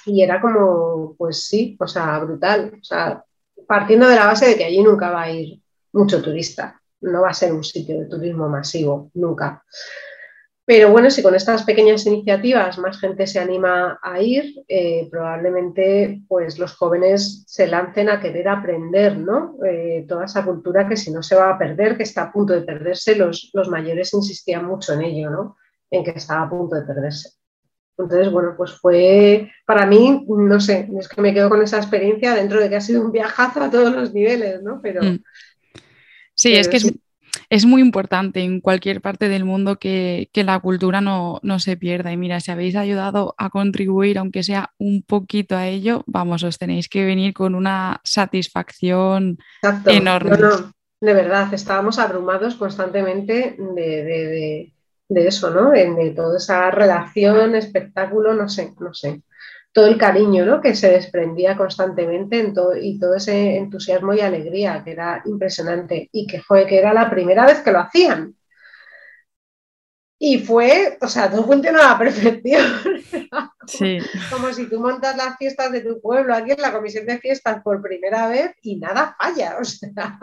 Y era como, pues sí, o sea, brutal. O sea, partiendo de la base de que allí nunca va a ir mucho turista, no va a ser un sitio de turismo masivo, nunca. Pero bueno, si con estas pequeñas iniciativas más gente se anima a ir, eh, probablemente pues los jóvenes se lancen a querer aprender ¿no? Eh, toda esa cultura que si no se va a perder, que está a punto de perderse, los, los mayores insistían mucho en ello, ¿no? en que estaba a punto de perderse. Entonces, bueno, pues fue para mí, no sé, es que me quedo con esa experiencia dentro de que ha sido un viajazo a todos los niveles, ¿no? Pero. Mm. Sí, es que Es, muy importante en cualquier parte del mundo que, la cultura no, se pierda. Y mira, si habéis ayudado a contribuir, aunque sea un poquito a ello, vamos, os tenéis que venir con una satisfacción enorme. de verdad, estábamos abrumados constantemente de de eso, ¿no? De, toda esa relación, espectáculo, no sé, no sé. Todo el cariño ¿no? que se desprendía constantemente en todo, y todo ese entusiasmo y alegría que era impresionante y que fue que era la primera vez que lo hacían. Y fue, o sea, todo funcionó a la perfección. <laughs> Sí. Como si tú montas las fiestas de tu pueblo aquí en la comisión de fiestas por primera vez y nada falla. O sea,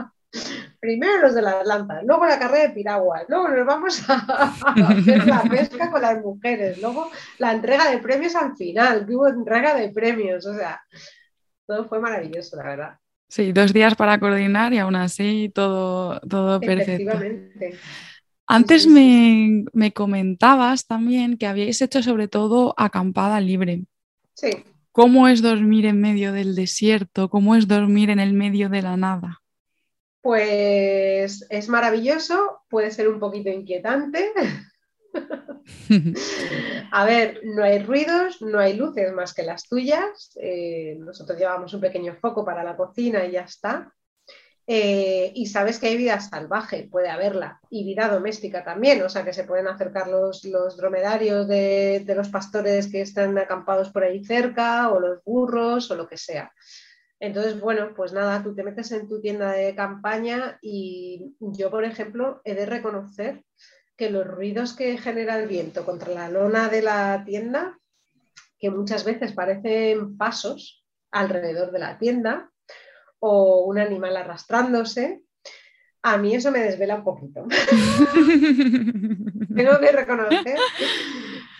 Primero los de las lanzas, luego la carrera de piraguas, luego nos vamos a <laughs> hacer la pesca con las mujeres, luego la entrega de premios al final, hubo entrega de premios, o sea, todo fue maravilloso, la verdad. Sí, dos días para coordinar y aún así todo, todo perfecto. Antes me, me, comentabas también que habíais hecho sobre todo acampada libre. Sí. ¿Cómo es dormir en medio del desierto? ¿Cómo es dormir en el medio de la nada? Pues es maravilloso, puede ser un poquito inquietante. <laughs> A ver, no hay ruidos, no hay luces más que las tuyas. Eh, nosotros llevamos un pequeño foco para la cocina y ya está. Eh, y sabes que hay vida salvaje, puede haberla, y vida doméstica también, o sea que se pueden acercar los, dromedarios de, de, los pastores que están acampados por ahí cerca, o los burros, o lo que sea. Entonces, bueno, pues nada, tú te metes en tu tienda de campaña y yo, por ejemplo, he de reconocer que los ruidos que genera el viento contra la lona de la tienda, que muchas veces parecen pasos alrededor de la tienda o un animal arrastrándose, a mí eso me desvela un poquito. <laughs> Tengo que reconocer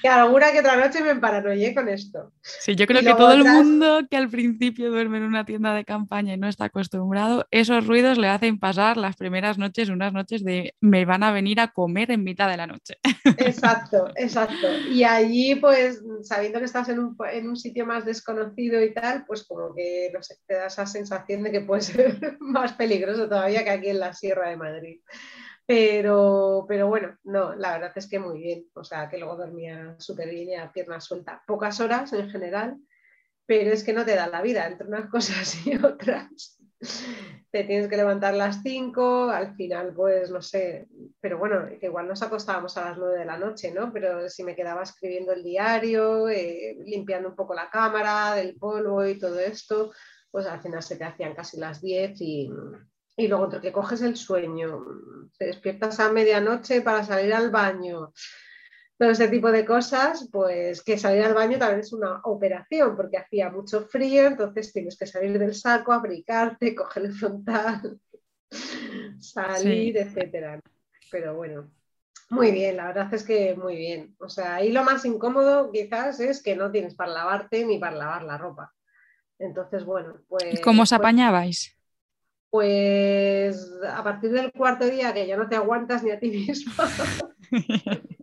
que alguna que otra noche me emparanoyé con esto. Sí, yo creo que todo el mundo que al principio duerme en una tienda de campaña y no está acostumbrado, esos ruidos le hacen pasar las primeras noches, unas noches de me van a venir a comer en mitad de la noche. <laughs> Exacto, exacto. Y allí, pues, sabiendo que estás en un, en un sitio más desconocido y tal, pues como que, no sé, te da esa sensación de que puede ser <laughs> más peligroso todavía que aquí en la Sierra de Madrid. Pero, pero bueno, no, la verdad es que muy bien. O sea, que luego dormía súper bien y a pierna suelta. Pocas horas en general, pero es que no te da la vida entre unas <laughs> cosas y otras. te tienes que levantar las 5, al final, pues no sé, pero bueno, igual nos acostábamos a las 9 de la noche, ¿no? Pero si me quedaba escribiendo el diario, eh, limpiando un poco la cámara del polvo y todo esto, pues al final se te hacían casi las 10 y, y luego entre que coges el sueño, te despiertas a medianoche para salir al baño, todo ese tipo de cosas, pues que salir al baño también es una operación porque hacía mucho frío, entonces tienes que salir del saco, abrigarte, <laughs> coger el frontal, salir, etcétera. Pero bueno, muy bien, la verdad es que muy bien. O sea, ahí lo más incómodo quizás es que no tienes para lavarte ni para lavar la ropa. Entonces, bueno, pues... ¿Cómo os pues apañabais? Pues a partir del cuarto día que ya no te aguantas ni a ti mismo. <laughs>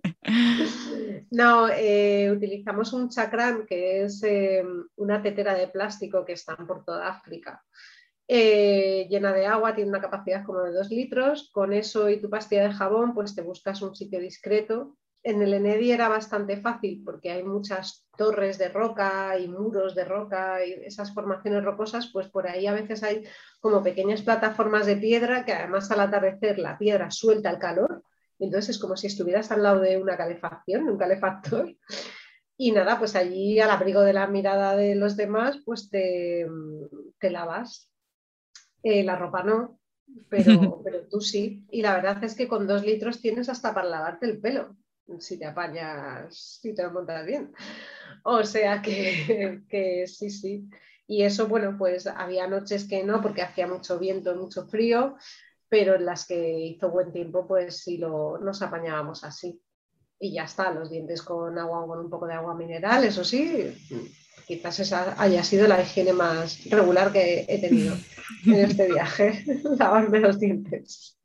No, eh, utilizamos un chakran que es eh, una tetera de plástico que están por toda África. Eh, llena de agua, tiene una capacidad como de dos litros. Con eso y tu pastilla de jabón, pues te buscas un sitio discreto. En el Enedi era bastante fácil porque hay muchas torres de roca y muros de roca y esas formaciones rocosas, pues por ahí a veces hay como pequeñas plataformas de piedra que además al atardecer la piedra suelta el calor entonces es como si estuvieras al lado de una calefacción, un calefactor. Y nada, pues allí al abrigo de la mirada de los demás, pues te, te lavas. Eh, la ropa no, pero, <laughs> pero tú sí. Y la verdad es que con dos litros tienes hasta para lavarte el pelo, si te apañas, si te lo montas bien. O sea que, <laughs> que sí, sí. Y eso, bueno, pues había noches que no, porque hacía mucho viento, mucho frío, pero en las que hizo buen tiempo, pues sí lo, nos apañábamos así. Y ya está, los dientes con agua con un poco de agua mineral, eso sí, quizás esa haya sido la higiene más regular que he tenido en este <laughs> viaje, <laughs> lavarme los dientes.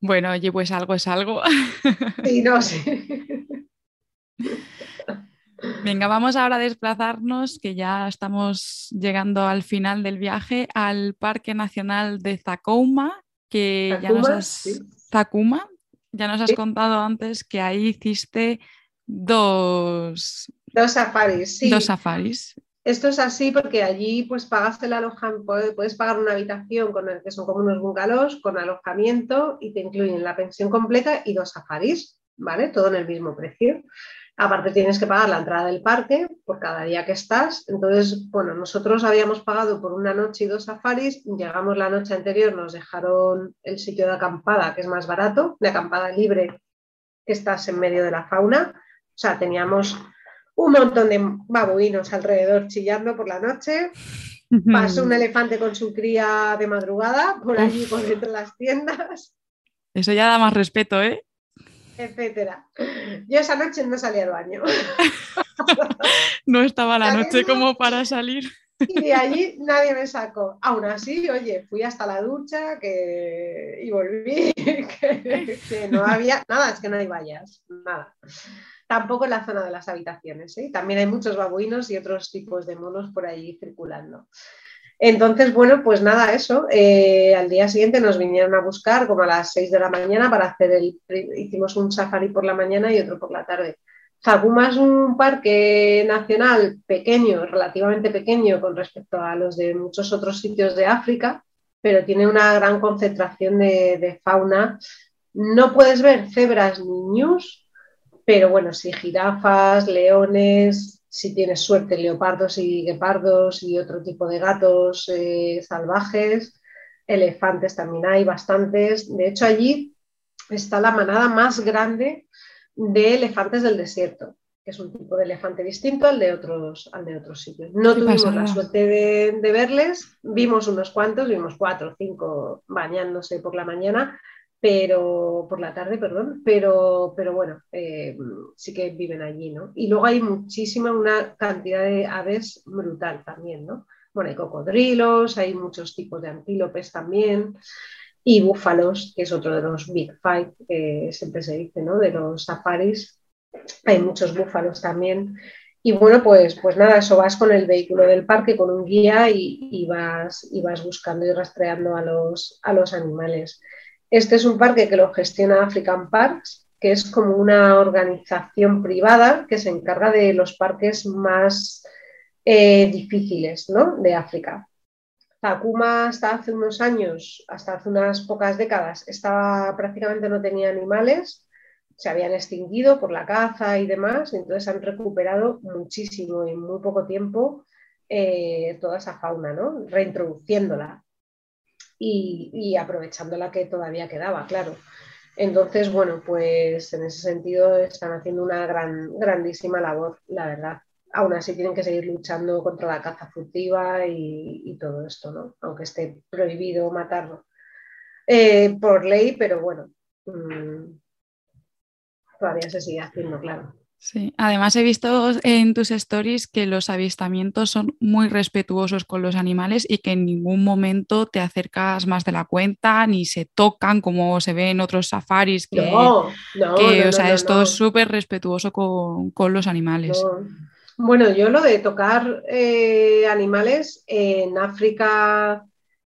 Bueno, oye, pues algo es algo. Sí, no, sí. Venga, vamos ahora a desplazarnos, que ya estamos llegando al final del viaje, al Parque Nacional de Zacouma, que ya nos has, ya nos has contado antes que ahí hiciste dos, dos safaris. Sí. Dos safaris. Esto es así porque allí pues pagas el alojamiento, puedes pagar una habitación con el que son como unos bungalows con alojamiento y te incluyen la pensión completa y dos safaris, ¿vale? Todo en el mismo precio. Aparte tienes que pagar la entrada del parque por cada día que estás. Entonces, bueno, nosotros habíamos pagado por una noche y dos safaris. Llegamos la noche anterior, nos dejaron el sitio de acampada, que es más barato, de acampada libre, que estás en medio de la fauna. O sea, teníamos un montón de babuinos alrededor chillando por la noche. Pasó un elefante con su cría de madrugada por allí, por dentro de las tiendas. Eso ya da más respeto, ¿eh? etcétera. Yo esa noche no salí al baño. <laughs> no estaba la noche como para salir. Y de allí nadie me sacó. Aún así, oye, fui hasta la ducha que... y volví, <laughs> que, no había nada, es que no hay vallas, nada. Tampoco en la zona de las habitaciones. ¿eh? También hay muchos babuinos y otros tipos de monos por ahí circulando. Entonces, bueno, pues nada, eso. Eh, al día siguiente nos vinieron a buscar como a las 6 de la mañana para hacer el... Hicimos un safari por la mañana y otro por la tarde. Zaguma es un parque nacional pequeño, relativamente pequeño con respecto a los de muchos otros sitios de África, pero tiene una gran concentración de, de fauna. No puedes ver cebras ni ñus, pero bueno, sí, jirafas, leones, si tienes suerte, leopardos y guepardos y otro tipo de gatos eh, salvajes, elefantes también hay bastantes. De hecho, allí está la manada más grande de elefantes del desierto, que es un tipo de elefante distinto al de otros, al de otros sitios. No tuvimos la suerte de, de, verles, vimos unos cuantos, vimos cuatro o cinco bañándose por la mañana, pero por la tarde, perdón, pero, pero bueno, eh, sí que viven allí, ¿no? Y luego hay muchísima, una cantidad de aves brutal también, ¿no? Bueno, hay cocodrilos, hay muchos tipos de antílopes también, y búfalos, que es otro de los Big Five, que siempre se dice, ¿no? De los safaris, hay muchos búfalos también. Y bueno, pues, pues nada, eso vas con el vehículo del parque, con un guía y, y vas, y vas buscando y rastreando a los, a los animales. Este es un parque que lo gestiona African Parks, que es como una organización privada que se encarga de los parques más eh, difíciles ¿no? de África. Takuma hasta hace unos años, hasta hace unas pocas décadas, estaba prácticamente no tenía animales, se habían extinguido por la caza y demás, entonces han recuperado muchísimo en muy poco tiempo eh, toda esa fauna, ¿no? reintroduciéndola y, y aprovechándola que todavía quedaba, claro. Entonces, bueno, pues en ese sentido están haciendo una gran, grandísima labor, la verdad aún así tienen que seguir luchando contra la caza furtiva y, todo esto, ¿no? Aunque esté prohibido matarlo eh, por ley, pero bueno, mm, todavía se sigue haciendo, claro. Sí, además he visto en tus stories que los avistamientos son muy respetuosos con los animales y que en ningún momento te acercas más de la cuenta ni se tocan como se ve en otros safaris. Que, no, no, o sea, esto es súper respetuoso con, con los animales. Bueno, yo lo de tocar eh, animales en África,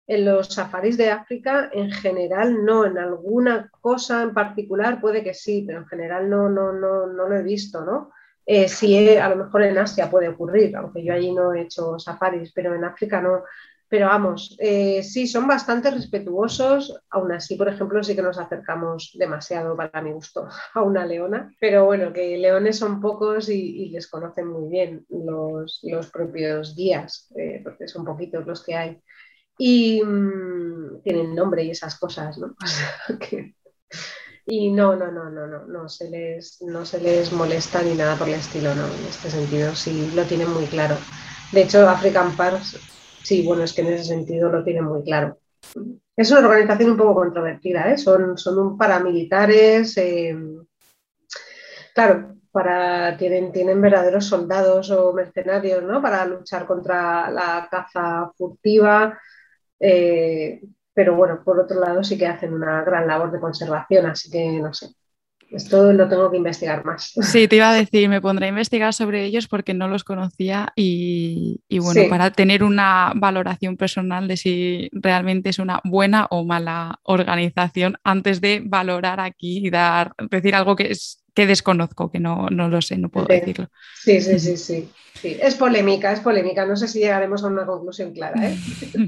en los safaris de África, en general no, en alguna cosa en particular puede que sí, pero en general no, no, no, no lo he visto, ¿no? Eh, sí, a lo mejor en Asia puede ocurrir, aunque yo allí no he hecho safaris, pero en África no. Pero vamos, eh, sí, son bastante respetuosos. Aún así, por ejemplo, sí que nos acercamos demasiado para mi gusto <laughs> a una leona. Pero bueno, que leones son pocos y, les conocen muy bien los, propios guías, eh, porque son poquitos los que hay. Y mm, tienen nombre y esas cosas, ¿no? <laughs> y no, no, no, no, no, no se, les, no se les molesta ni nada por el estilo, ¿no? En este sentido, sí lo tienen muy claro. De hecho, African Parks Sí, bueno, es que en ese sentido lo tienen muy claro. Es una organización un poco controvertida, ¿eh? son, son un paramilitares, eh, claro, para, tienen, tienen verdaderos soldados o mercenarios ¿no? para luchar contra la caza furtiva, eh, pero bueno, por otro lado sí que hacen una gran labor de conservación, así que no sé, esto lo tengo que investigar más. Sí, te iba a decir, me pondré a investigar sobre ellos porque no los conocía y, bueno, para tener una valoración personal de si realmente es una buena o mala organización antes de valorar aquí y dar, decir algo que es que desconozco, que no, lo sé, no puedo decirlo. Sí, sí, sí, sí, Es polémica, es polémica. No sé si llegaremos a una conclusión clara. ¿eh? <laughs>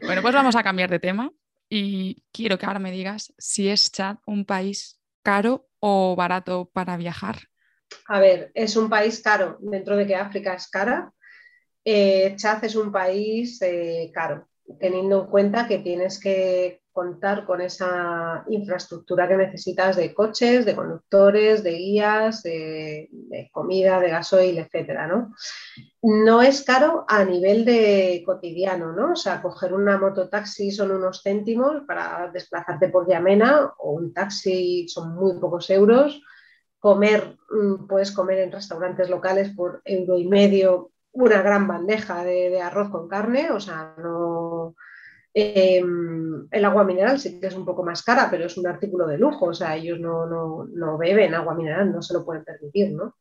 bueno, pues vamos a cambiar de tema y quiero que ahora me digas si es Chad un país caro o barato para viajar? A ver, es un país caro, dentro de que África es cara. Eh, Chad es un país eh, caro, teniendo en cuenta que tienes que contar con esa infraestructura que necesitas de coches, de conductores, de guías, de, comida, de gasoil, etcétera, ¿no? No es caro a nivel de cotidiano, ¿no? O sea, coger una mototaxi son unos céntimos para desplazarte por Yamena o un taxi son muy pocos euros. Comer, mm, puedes comer en restaurantes locales por euro y medio una gran bandeja de, de arroz con carne, o sea, no, Em, el agua mineral sí que es un poco más cara, pero es un artículo de lujo, o sea, ellos no, beben agua mineral, no se lo pueden permitir, ¿no?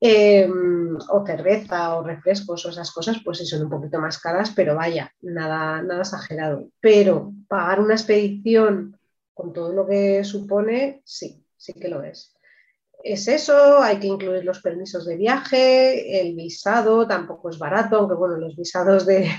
Em, o cerveza o refrescos o esas cosas, pues sí son un poquito más caras, pero vaya, nada, nada exagerado. Pero pagar una expedición con todo lo que supone, sí, sí que lo es es eso, hay que incluir los permisos de viaje, el visado tampoco es barato, aunque bueno, los visados de,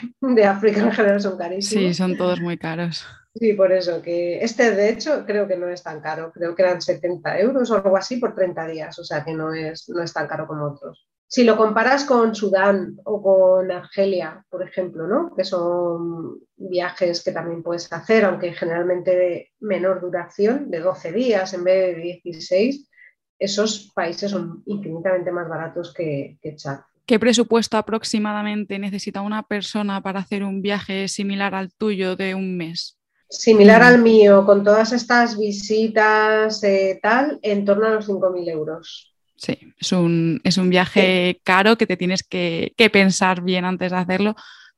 África en general son carísimos. Sí, son todos muy caros. Sí, por eso, que este de hecho creo que no es tan caro, creo que eran 70 euros o algo así por 30 días, o sea que no es, no es tan caro como otros. Si lo comparas con Sudán o con Argelia, por ejemplo, ¿no? que son viajes que también puedes hacer, aunque generalmente de menor duración, de 12 días en vez de 16, esos países son infinitamente más baratos que, Chad. ¿Qué presupuesto aproximadamente necesita una persona para hacer un viaje similar al tuyo de un mes? Similar mm. al mío, con todas estas visitas, eh, tal, en torno a los 5.000 euros. Sí, es un, viaje caro que te tienes que, pensar bien antes de hacerlo,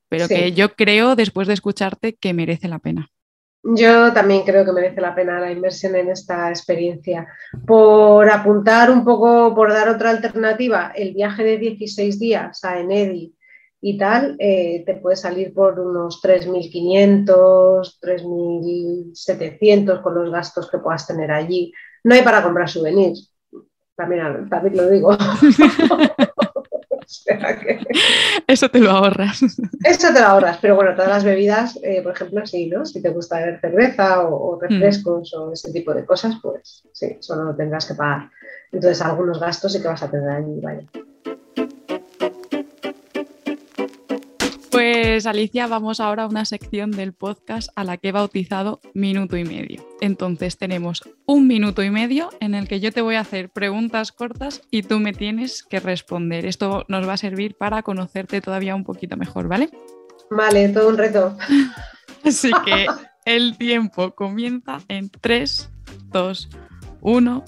pero que yo creo, después de escucharte, que merece la pena. Yo también creo que merece la pena la inversión en esta experiencia. Por apuntar un poco, por dar otra alternativa, el viaje de 16 días a Enedi y tal, eh, te puede salir por unos 3.500, 3.700 con los gastos que puedas tener allí. No hay para comprar souvenirs, también, también lo digo. <laughs> <laughs> Eso te lo ahorras. Eso te lo ahorras, pero bueno, todas las bebidas, eh, por ejemplo, sí, ¿no? Si te gusta beber cerveza o, refrescos o ese tipo de cosas, pues sí, solo tendrás que pagar. Entonces, algunos gastos sí que vas a tener ahí, vaya. Pues Alicia, vamos ahora a una sección del podcast a la que he bautizado minuto y medio. Entonces tenemos un minuto y medio en el que yo te voy a hacer preguntas cortas y tú me tienes que responder. Esto nos va a servir para conocerte todavía un poquito mejor, ¿vale? Vale, todo un reto. <laughs> Así que el tiempo comienza en 3, 2, 1,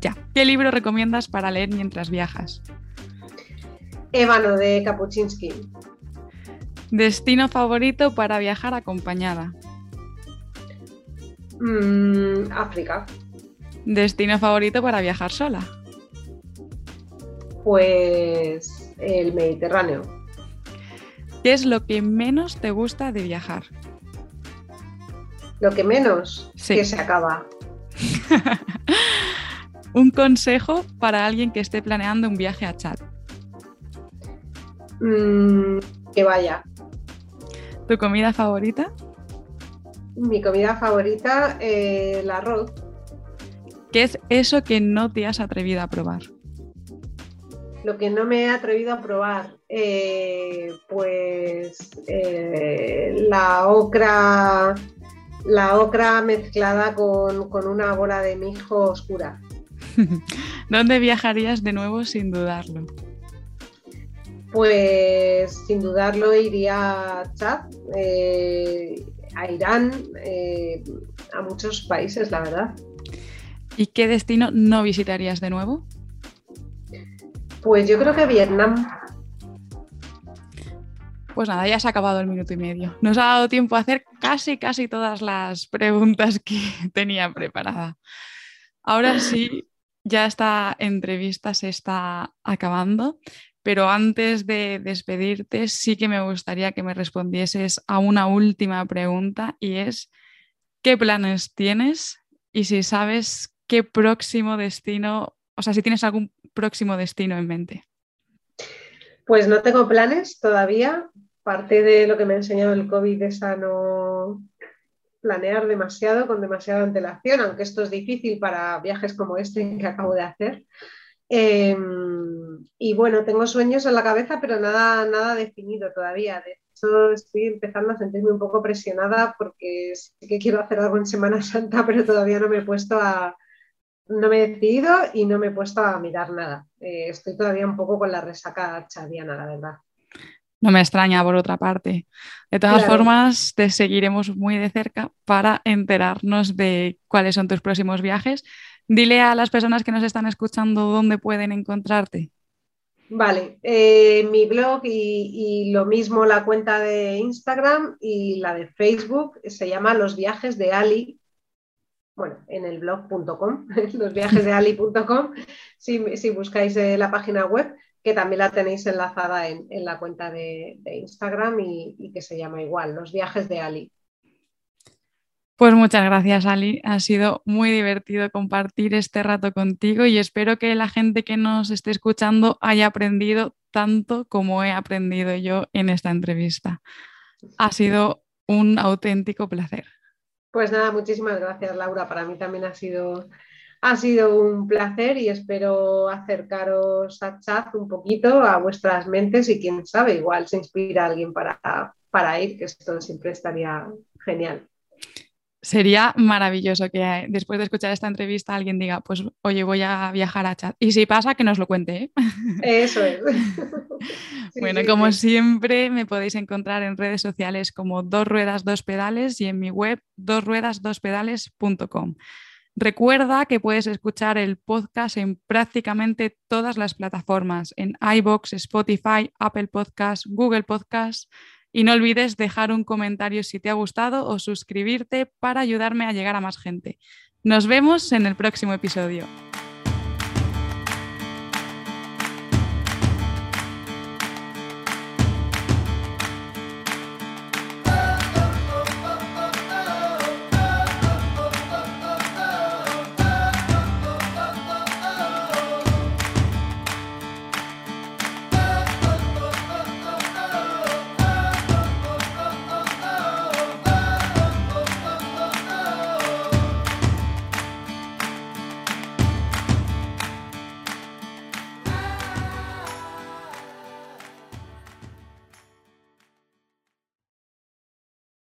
ya. ¿Qué libro recomiendas para leer mientras viajas? Ébano de Kapuczynski. Destino favorito para viajar acompañada. Mm, África. Destino favorito para viajar sola. Pues el Mediterráneo. ¿Qué es lo que menos te gusta de viajar? Lo que menos, que se acaba. <laughs> un consejo para alguien que esté planeando un viaje a Chad. Mm, que vaya. ¿Tu comida favorita? Mi comida favorita, eh, el arroz. ¿Qué es eso que no te has atrevido a probar? Lo que no me he atrevido a probar, eh, pues eh, la ocra, la ocra mezclada con, con una bola de mijo oscura. <laughs> ¿Dónde viajarías de nuevo sin dudarlo? Pues sin dudarlo iría a Chad, eh, a Irán, eh, a muchos países, la verdad. ¿Y qué destino no visitarías de nuevo? Pues yo creo que Vietnam. Pues nada, ya se ha acabado el minuto y medio. Nos ha dado tiempo a hacer casi, casi todas las preguntas que <laughs> tenía preparada. Ahora sí, ya esta entrevista se está acabando. Pero antes de despedirte, sí que me gustaría que me respondieses a una última pregunta y es, ¿qué planes tienes? Y si sabes qué próximo destino, o sea, si tienes algún próximo destino en mente. Pues no tengo planes todavía. Parte de lo que me ha enseñado el COVID es a no planear demasiado, con demasiada antelación, aunque esto es difícil para viajes como este que acabo de hacer. Em, y bueno, tengo sueños en la cabeza, pero nada, nada definido todavía. De hecho, estoy empezando a sentirme un poco presionada porque sí que quiero hacer algo en Semana <laughs> Santa, pero todavía no me he puesto a, no me he decidido y no me he puesto a mirar nada. Eh, estoy todavía un poco con la resaca chadiana, la verdad. No me extraña por otra parte. De todas formas, te seguiremos muy de cerca para enterarnos de cuáles son tus próximos viajes Dile a las personas que nos están escuchando dónde pueden encontrarte. Vale, eh, mi blog y, lo mismo la cuenta de Instagram y la de Facebook se llama Los Viajes de Ali. Bueno, en el blog.com, losviajesdeali.com, <laughs> si, si buscáis eh, la página web, que también la tenéis enlazada en, la cuenta de, Instagram y, y, que se llama igual, Los Viajes de Ali. Pues muchas gracias, Ali. Ha sido muy divertido compartir este rato contigo y espero que la gente que nos esté escuchando haya aprendido tanto como he aprendido yo en esta entrevista. Ha sido un auténtico placer. Pues nada, muchísimas gracias, Laura. Para mí también ha sido, ha sido un placer y espero acercaros a chat un poquito a vuestras mentes y quién sabe, igual se inspira alguien para, para ir, que esto siempre estaría genial. Sería maravilloso que eh, después de escuchar esta entrevista alguien diga, pues oye, voy a viajar a Chad. Y si pasa, que nos lo cuente. ¿eh? Eso es. <laughs> bueno, como siempre, me podéis encontrar en redes sociales como Dos Ruedas, Dos Pedales y en mi web dosruedasdospedales.com. Recuerda que puedes escuchar el podcast en prácticamente todas las plataformas, en iBox, Spotify, Apple Podcasts, Google Podcasts y no olvides dejar un comentario si te ha gustado o suscribirte para ayudarme a llegar a más gente. Nos vemos en el próximo episodio.